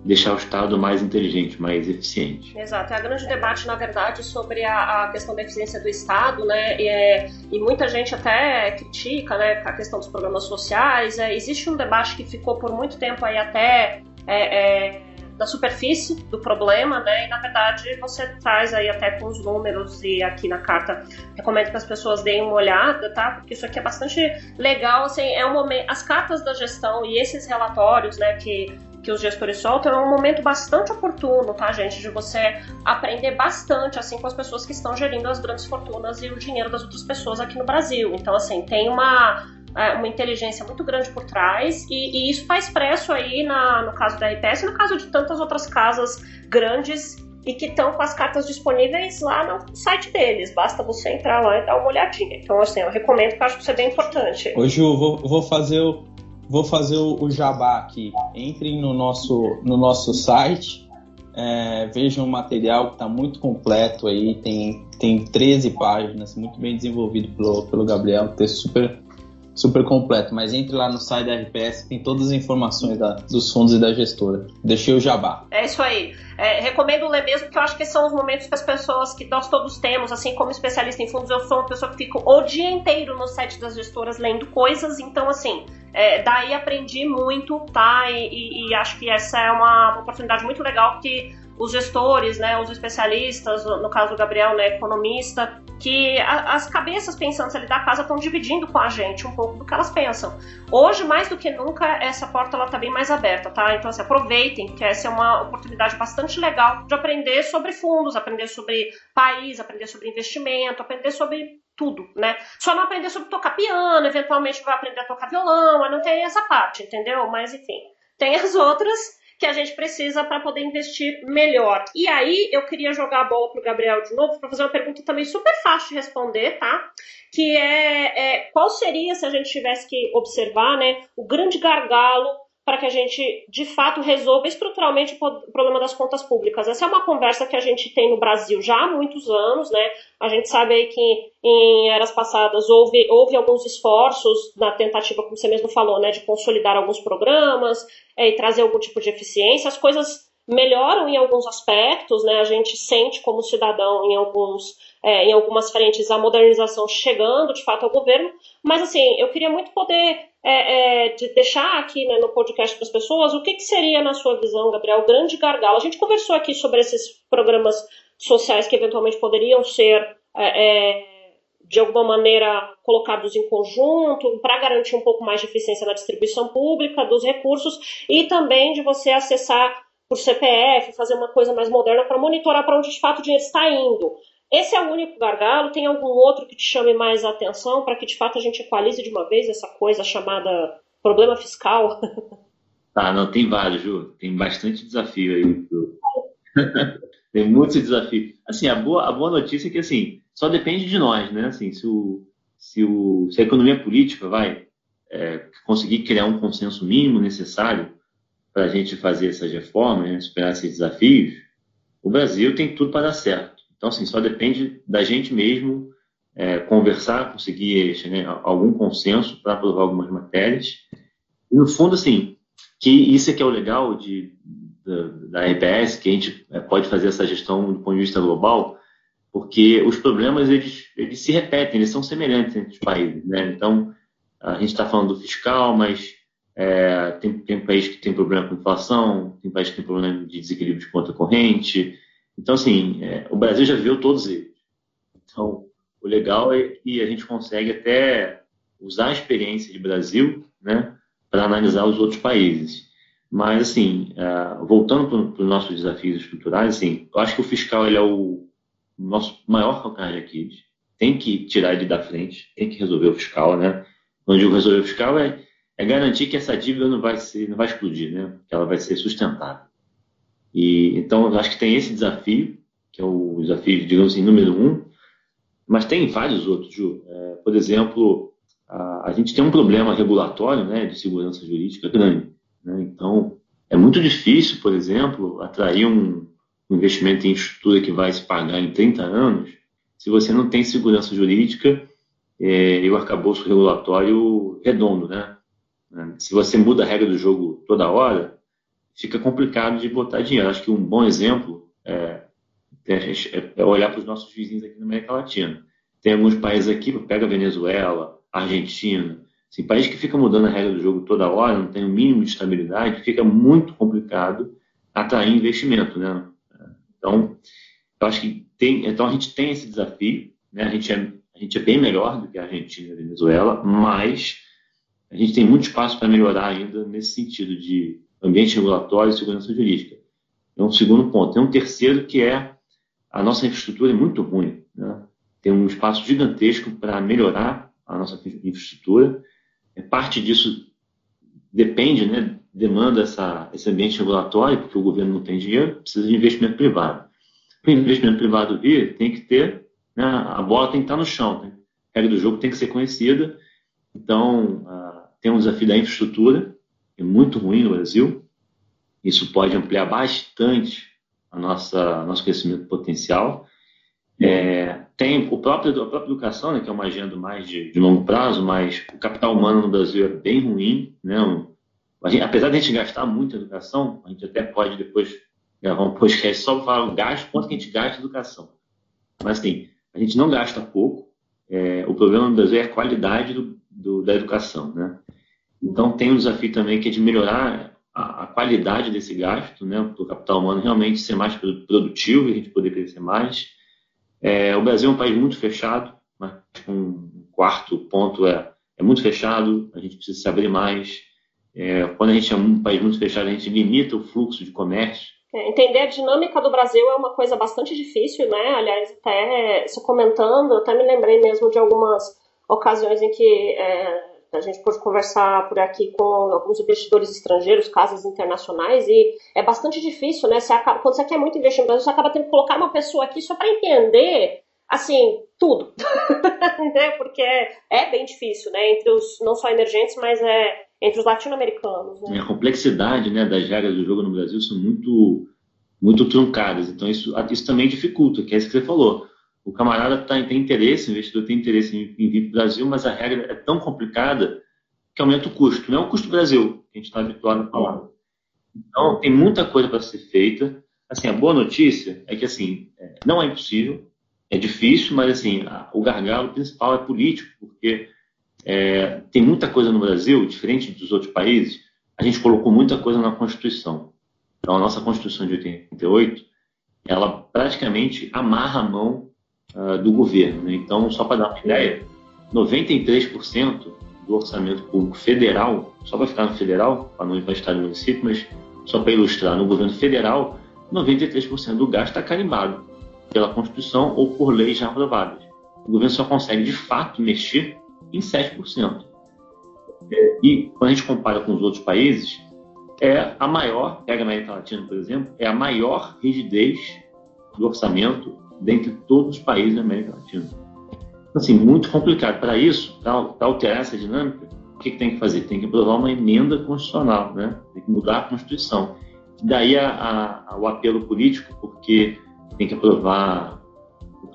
deixar o Estado mais inteligente, mais eficiente. Exato. É a grande debate, na verdade, sobre a, a questão da eficiência do Estado, né? E, é, e, muita gente até critica, né, a questão dos programas sociais. É, existe um debate que ficou por muito tempo aí até é, é da superfície do problema, né? E na verdade você traz aí até com os números e aqui na carta recomendo que as pessoas deem uma olhada, tá? Porque isso aqui é bastante legal, assim, é um momento, as cartas da gestão e esses relatórios, né, que que os gestores soltam, é um momento bastante oportuno, tá, gente? De você aprender bastante, assim, com as pessoas que estão gerindo as grandes fortunas e o dinheiro das outras pessoas aqui no Brasil. Então, assim, tem uma, uma inteligência muito grande por trás e, e isso está expresso aí na, no caso da RPS e no caso de tantas outras casas grandes e que estão com as cartas disponíveis lá no site deles. Basta você entrar lá e dar uma olhadinha. Então, assim, eu recomendo que eu acho que isso é bem importante. Hoje eu vou, vou fazer o vou fazer o, o jabá aqui. Entrem no nosso, no nosso site, é, vejam o material que está muito completo aí, tem, tem 13 páginas, muito bem desenvolvido pelo, pelo Gabriel, texto super, super completo. Mas entre lá no site da RPS, tem todas as informações da, dos fundos e da gestora. Deixei o jabá. É isso aí. É, recomendo ler mesmo, porque eu acho que são os momentos que as pessoas que nós todos temos, assim como especialista em fundos, eu sou uma pessoa que fica o dia inteiro no site das gestoras lendo coisas, então assim é, daí aprendi muito, tá? E, e, e, acho que essa é uma, oportunidade muito legal que os gestores, né, os especialistas, no caso do Gabriel, né, economista, que a, as cabeças pensantes ali da casa estão dividindo com a gente um pouco do que elas pensam. Hoje, mais do que nunca, essa porta ela tá bem mais aberta, tá? Então, assim, aproveitem, que essa é uma oportunidade bastante legal de aprender sobre fundos, aprender sobre país, aprender sobre investimento, aprender sobre tudo, né? Só não aprender sobre tocar piano, eventualmente vai aprender a tocar violão, mas não tem essa parte, entendeu? Mas enfim, tem as outras que a gente precisa para poder investir melhor. E aí eu queria jogar a bola pro Gabriel de novo para fazer uma pergunta também super fácil de responder, tá? Que é, é qual seria se a gente tivesse que observar, né, o grande gargalo para que a gente, de fato, resolva estruturalmente o problema das contas públicas. Essa é uma conversa que a gente tem no Brasil já há muitos anos, né? A gente sabe aí que em eras passadas houve, houve alguns esforços na tentativa, como você mesmo falou, né, de consolidar alguns programas é, e trazer algum tipo de eficiência. As coisas melhoram em alguns aspectos, né? A gente sente como cidadão em alguns é, em algumas frentes a modernização chegando de fato ao governo, mas assim eu queria muito poder é, é, de deixar aqui né, no podcast para as pessoas o que, que, seria na sua visão, Gabriel, o grande gargalo. A gente conversou aqui sobre esses programas sociais que eventualmente poderiam ser é, é, de alguma maneira colocados em conjunto para garantir um pouco mais de eficiência na distribuição pública dos recursos e também de você acessar por CPF, fazer uma coisa mais moderna para monitorar para onde de fato o dinheiro está indo. Esse é o único gargalo? Tem algum outro que te chame mais a atenção para que de fato a gente equalize de uma vez essa coisa chamada problema fiscal? Tá, não, tem vários, Ju. Tem bastante desafio aí. tem muitos desafios. Assim, a boa, a boa notícia é que assim, só depende de nós, né? Assim, se, o, se, o, se a economia política vai é, conseguir criar um consenso mínimo necessário para a gente fazer essas reformas, né, superar esses desafios, o Brasil tem tudo para dar certo. Então, assim, só depende da gente mesmo é, conversar, conseguir né, algum consenso para aprovar algumas matérias. E, no fundo, assim, que isso é que é o legal de, da, da RPS, que a gente é, pode fazer essa gestão do ponto de vista global, porque os problemas eles, eles se repetem, eles são semelhantes entre os países. Né? Então, a gente está falando do fiscal, mas é, tem, tem país que tem problema com inflação, tem país que tem problema de desequilíbrio de conta corrente. Então, assim, é, o Brasil já viu todos eles. Então, o legal é que a gente consegue até usar a experiência de Brasil né, para analisar os outros países. Mas, assim, é, voltando para os nossos desafios estruturais, assim, eu acho que o fiscal ele é o nosso maior calcanhar de Aquiles. Tem que tirar ele da frente, tem que resolver o fiscal, né? Onde o resolver o fiscal é, é garantir que essa dívida não vai, ser, não vai explodir, né? Que ela vai ser sustentável. E, então, eu acho que tem esse desafio, que é o desafio, digamos assim, número um, mas tem vários outros, Ju. É, por exemplo, a, a, gente tem um problema regulatório né, de segurança jurídica grande. Né? Então, é muito difícil, por exemplo, atrair um, um investimento em estrutura que vai se pagar em 30 anos se você não tem segurança jurídica é, e o arcabouço regulatório redondo. Né? Se você muda a regra do jogo toda hora, fica complicado de botar dinheiro. Acho que um bom exemplo é, é olhar para os nossos vizinhos aqui na América Latina. Tem alguns países aqui, pega Venezuela, Argentina, assim, país que fica mudando a regra do jogo toda hora, não tem o mínimo de estabilidade, fica muito complicado atrair investimento, né? Então, eu acho que tem, então a gente tem esse desafio, né? A gente é, a gente é bem melhor do que a Argentina e a Venezuela, mas a gente tem muito espaço para melhorar ainda nesse sentido de ambiente regulatório e segurança jurídica. É um segundo ponto. Tem um terceiro que é a nossa infraestrutura é muito ruim. Né? Tem um espaço gigantesco para melhorar a nossa infraestrutura. É, parte disso depende, né, demanda essa, esse ambiente regulatório, porque o governo não tem dinheiro, precisa de investimento privado. Para o investimento privado vir, tem que ter, né, a bola tem que estar no chão, né? a regra do jogo tem que ser conhecida. Então, uh, tem um desafio da infraestrutura, é muito ruim no Brasil. Isso pode ampliar bastante a nossa nosso crescimento potencial. É, tem o próprio, a própria educação, né, que é uma agenda mais de, de, longo prazo, mas o capital humano no Brasil é bem ruim. Né? Gente, apesar de a gente gastar muito em educação, a gente até pode depois gravar um podcast só para falar o gasto, quanto que a gente gasta em educação. Mas, assim, a gente não gasta pouco. É, o problema no Brasil é a qualidade do, do, da educação, né? Então, tem um desafio também que é de melhorar a, a qualidade desse gasto, né? Do capital humano realmente ser mais produtivo e a gente poder crescer mais. É, o Brasil é um país muito fechado, mas um quarto ponto é, é muito fechado, a gente precisa se abrir mais. É, quando a gente é um país muito fechado, a gente limita o fluxo de comércio. É, entender a dinâmica do Brasil é uma coisa bastante difícil, né? Aliás, até se comentando, até me lembrei mesmo de algumas ocasiões em que é, a gente pôde conversar por aqui com alguns investidores estrangeiros, casas internacionais, e é bastante difícil, né? Você acaba, quando você quer muito investir no Brasil, você acaba tendo que colocar uma pessoa aqui só para entender, assim, tudo. né? Porque é, bem difícil, né? Entre os, não só emergentes, mas é entre os latino-americanos. Né? A complexidade né, das regras do jogo no Brasil são muito, muito truncadas. Então, isso, isso também dificulta, que é isso que você falou. O camarada tá, tem interesse, o investidor tem interesse em, em vir para o Brasil, mas a regra é tão complicada que aumenta o custo. Não é o custo Brasil, que a gente está habituado a falar. Então, tem muita coisa para ser feita. Assim, a boa notícia é que assim, é, não é impossível, é difícil, mas assim, a, o gargalo principal é político, porque é, tem muita coisa no Brasil, diferente dos outros países, a gente colocou muita coisa na Constituição. Então, a nossa Constituição de 88, ela praticamente amarra a mão uh, do governo. Né? Então, só para dar uma ideia, 93% do orçamento público federal, só para ficar no federal, para não ir para estado e município, mas só para ilustrar, no governo federal, 93% do gasto está carimbado pela Constituição ou por leis já aprovadas. O governo só consegue, de fato, mexer em 7%. É, e quando a gente compara com os outros países, é a maior, pega a América Latina, por exemplo, é a maior rigidez do orçamento dentre todos os países da América Latina. Então, assim, muito complicado. Para isso, para alterar essa dinâmica, o que, que, tem que fazer? Tem que aprovar uma emenda constitucional, né? tem que mudar a Constituição. Daí a, a, o apelo político, porque tem que aprovar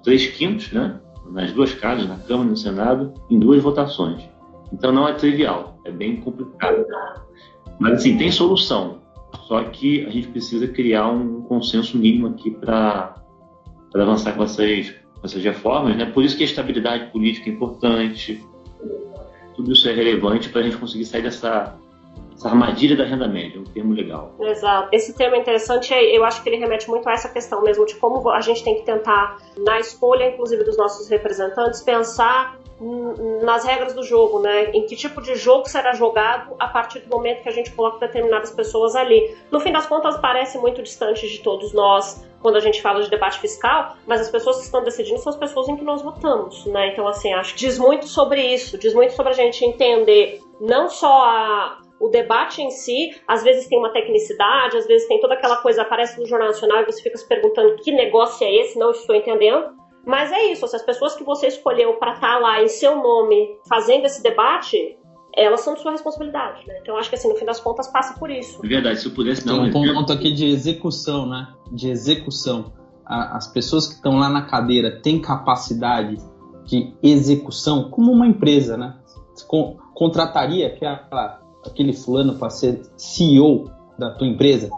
três quintos, né? nas duas casas, na Câmara e no Senado, em duas votações. Então não é trivial, é bem complicado. Mas assim, tem solução. Só que a gente precisa criar um consenso mínimo aqui para avançar com essas, com essas reformas. Né? Por isso que a estabilidade política é importante. Tudo isso é relevante para a gente conseguir sair dessa essa armadilha da renda média, é um termo legal. Exato. Esse termo é interessante, eu acho que ele remete muito a essa questão mesmo de como a gente tem que tentar, na escolha, inclusive, dos nossos representantes, pensar nas regras do jogo, né? Em que tipo de jogo será jogado a partir do momento que a gente coloca determinadas pessoas ali. No fim das contas, parece muito distante de todos nós quando a gente fala de debate fiscal, mas as pessoas que estão decidindo são as pessoas em que nós votamos, né? Então, assim, acho que diz muito sobre isso, diz muito sobre a gente entender não só a, o debate em si, às vezes tem uma tecnicidade, às vezes tem toda aquela coisa, aparece no Jornal Nacional e você fica se perguntando que negócio é esse, não estou entendendo. Mas é isso, se as pessoas que você escolheu para estar tá lá em seu nome fazendo esse debate, elas são de sua responsabilidade, né? Então acho que assim, no fim das contas, passa por isso. É verdade, se eu pudesse dar um, um ponto aqui de execução, né? De execução. As pessoas que estão lá na cadeira têm capacidade de execução, como uma empresa, né? Contrataria aquela aquele fulano para ser CEO da tua empresa?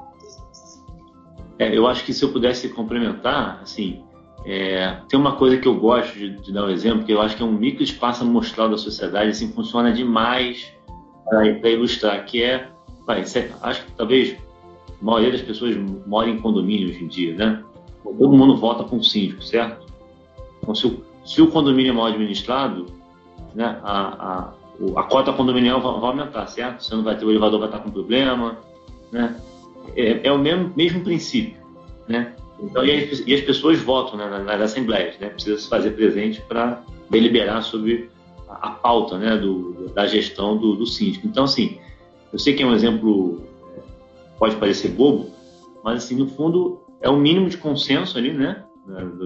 É, eu acho que se eu pudesse complementar, assim, é, tem uma coisa que eu gosto de, de, dar um exemplo, que eu acho que é um micro espaço amostral da sociedade, assim, funciona demais para ilustrar, que é, vai, acho que talvez a maioria das pessoas mora em condomínio hoje em dia, né? Todo mundo vota com o síndico, certo? Então, se o, se o condomínio é mal administrado, né, a, a a cota condominial vai, aumentar, certo? Você não vai ter o elevador vai estar com problema, né? É, é o mesmo, mesmo princípio, né? Então, e as, e as pessoas votam né, nas assembleias, né? Precisa se fazer presente para deliberar sobre a, a, pauta, né? Do, da gestão do, do síndico. Então, assim, eu sei que é um exemplo pode parecer bobo, mas assim, no fundo é o mínimo de consenso ali, né?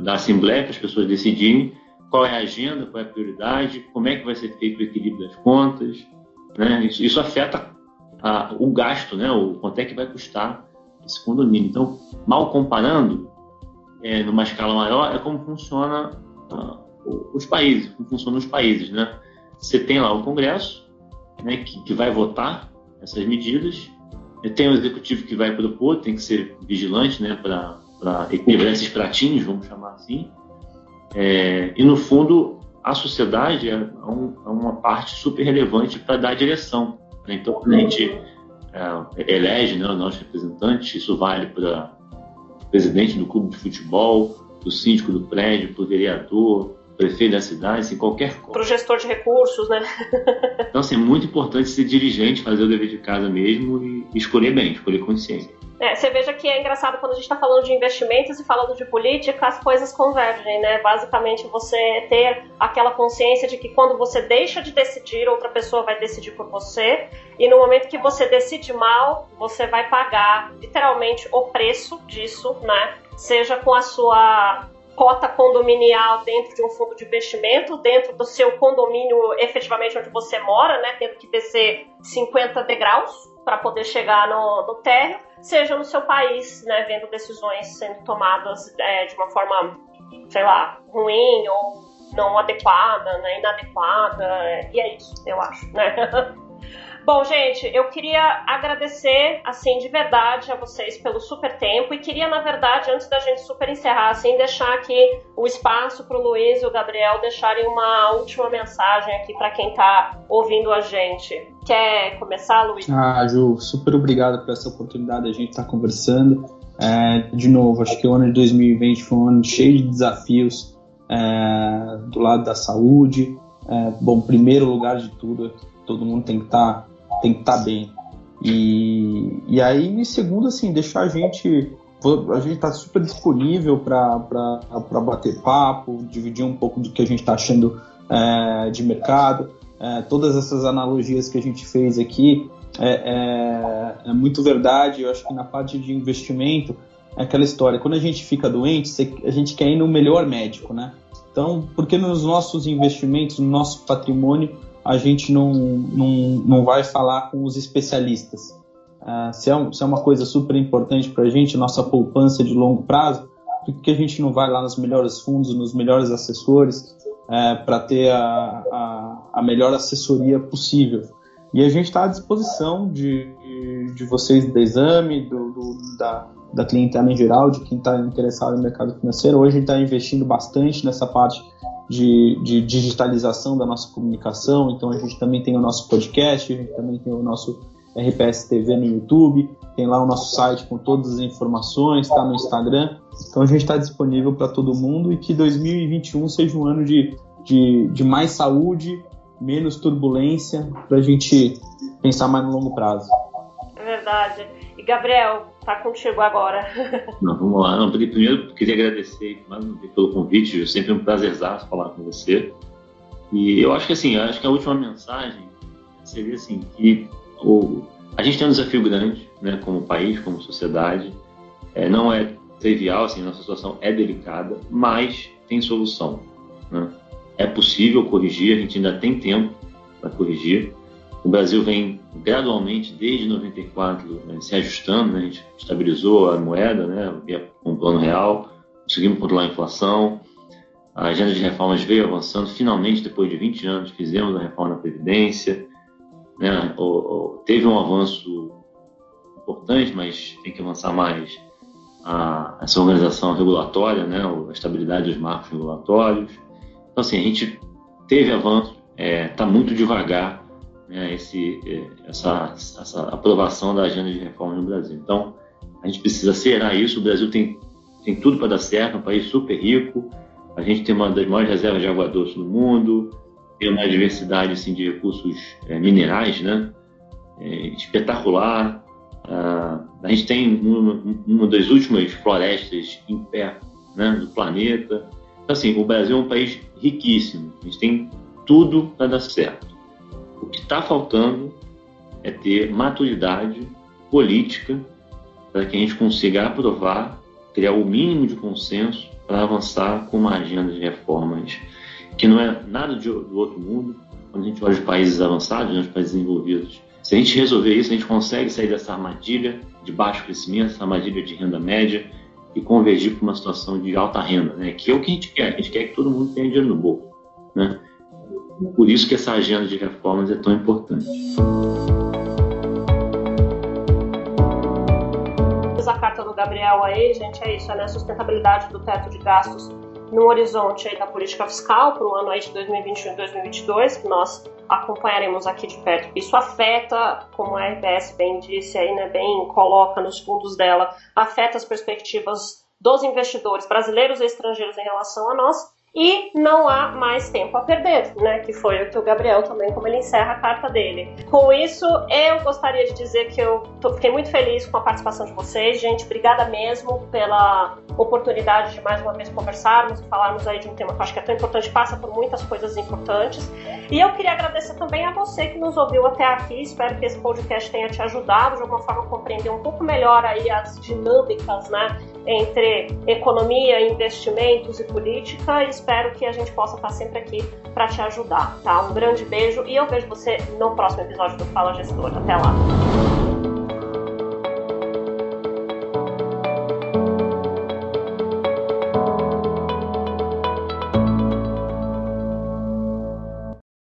Da assembleia para as pessoas decidirem qual é a agenda, qual é a prioridade, como é que vai ser feito o equilíbrio das contas. Né? Isso, isso afeta a, o gasto, né? o quanto é que vai custar esse condomínio. Então, mal comparando, é, numa escala maior, é como funciona uh, os países, como funcionam os países. Né? Você tem lá o Congresso, né, que, que vai votar essas medidas, tem o executivo que vai propor, tem que ser vigilante né, para equilibrar esses pratinhos, vamos chamar assim, é, e, no fundo, a sociedade é, um, é uma parte super relevante para dar direção. Né? Então, a gente é, elege né, o nosso representante, isso vale para presidente do clube de futebol, do síndico do prédio, para o vereador, prefeito da cidade, assim, qualquer coisa. Para o gestor de recursos, né? então, assim, é muito importante ser dirigente, fazer o dever de casa mesmo e escolher bem, escolher consciência. É, você veja que é engraçado quando a gente está falando de investimentos e falando de política, as coisas convergem, né? Basicamente, você ter aquela consciência de que quando você deixa de decidir, outra pessoa vai decidir por você, e no momento que você decide mal, você vai pagar literalmente o preço disso, né? Seja com a sua cota condominial dentro de um fundo de investimento, dentro do seu condomínio efetivamente onde você mora, né? Tendo que descer 50 degraus para poder chegar no, no térreo seja no seu país, né, vendo decisões sendo tomadas é, de uma forma, sei lá, ruim ou não adequada, né, inadequada, e é isso, eu acho, né. Bom, gente, eu queria agradecer, assim, de verdade a vocês pelo super tempo e queria, na verdade, antes da gente super encerrar, assim, deixar aqui o espaço para o Luiz e o Gabriel deixarem uma última mensagem aqui para quem está ouvindo a gente. Quer começar, Luiz? Ah, Ju, super obrigado por essa oportunidade de a gente estar tá conversando. É, de novo, acho que o ano de 2020 foi um ano cheio de desafios é, do lado da saúde. É, bom, primeiro lugar de tudo, todo mundo tem que estar tá tem que estar tá bem. E, e aí, segundo, assim, deixar a gente. A gente está super disponível para bater papo, dividir um pouco do que a gente está achando é, de mercado. É, todas essas analogias que a gente fez aqui é, é, é, muito verdade. Eu acho que na parte de investimento é aquela história. Quando a gente fica doente, a gente quer ir no melhor médico, né? Então, porque nos nossos investimentos, no nosso patrimônio, a gente não, não, não vai falar com os especialistas. Uh, se, é, se, é, uma coisa super importante para a gente, nossa poupança de longo prazo, por que a gente não vai lá nos melhores fundos, nos melhores assessores, uh, para ter a, a, a, melhor assessoria possível? E a gente está à disposição de, de, vocês do exame, do, do, da, da clientela em geral, de quem está interessado no mercado financeiro. Hoje a gente está investindo bastante nessa parte de, de, digitalização da nossa comunicação. Então a gente também tem o nosso podcast, a gente também tem o nosso RPS TV no YouTube, tem lá o nosso site com todas as informações, está no Instagram. Então a gente está disponível para todo mundo e que 2021 seja um ano de, de, de mais saúde, menos turbulência, para a gente pensar mais no longo prazo. Verdade. E Gabriel, tá contigo agora. Não, vamos lá. Não, primeiro, queria agradecer pelo convite. É sempre um prazerzaço falar com você. E eu acho que assim, acho que a última mensagem seria assim que o, a gente tem um desafio grande, né, como país, como sociedade. É, não é trivial, assim, nossa situação é delicada, mas tem solução. Né? É possível corrigir, a gente ainda tem tempo para corrigir. O Brasil vem gradualmente, desde 94, né, se ajustando, né, a gente estabilizou a moeda né, com o plano real, conseguimos controlar a inflação, a agenda de reformas veio avançando, finalmente, depois de 20 anos, fizemos a reforma da Previdência, né, o, o, teve um avanço importante, mas tem que avançar mais a, essa organização regulatória, né, a estabilidade dos marcos regulatórios. Então, assim, a gente teve avanço, está é, tá muito devagar né, esse, é, essa, essa aprovação da agenda de reforma no Brasil. Então, a gente precisa acelerar isso. O Brasil tem, tem tudo para dar certo, é um país super rico. A gente tem uma das maiores reservas de água doce do mundo, tem uma diversidade assim, de recursos é, minerais né, é, espetacular. Ah, a gente tem uma, uma, das últimas florestas em pé né, do planeta. Então, assim, o Brasil é um país riquíssimo. A gente tem tudo para dar certo. O que está faltando é ter maturidade política para que a gente consiga aprovar, criar o mínimo de consenso para avançar com uma agenda de reformas que não é nada de, do outro mundo. Quando a gente olha os países avançados, né, os países desenvolvidos, se a gente resolver isso, a gente consegue sair dessa armadilha de baixo crescimento, essa armadilha de renda média e convergir para uma situação de alta renda, né? que é o que a gente quer. A gente quer que todo mundo tenha dinheiro no bolso. Né? Por isso que essa agenda de reformas é tão importante. A carta do Gabriel aí, gente, é isso, né? Sustentabilidade do teto de gastos no horizonte aí da política fiscal para o ano aí de 2021 e 2022, que nós acompanharemos aqui de perto. Isso afeta, como a RBS bem disse aí, né, bem coloca nos fundos dela, afeta as perspectivas dos investidores brasileiros e estrangeiros em relação a nós e não há mais tempo a perder, né? Que foi o que o Gabriel também, como ele encerra a carta dele. Com isso, eu gostaria de dizer que eu tô, fiquei muito feliz com a participação de vocês, gente. Obrigada mesmo pela oportunidade de mais uma vez conversarmos e falarmos aí de um tema que eu acho que é tão importante, passa por muitas coisas importantes. E eu queria agradecer também a você que nos ouviu até aqui. Espero que esse podcast tenha te ajudado de alguma forma a compreender um pouco melhor aí as dinâmicas, né? Entre economia, investimentos e política. E espero que a gente possa estar sempre aqui para te ajudar, tá? Um grande beijo e eu vejo você no próximo episódio do Fala Gestor. Até lá!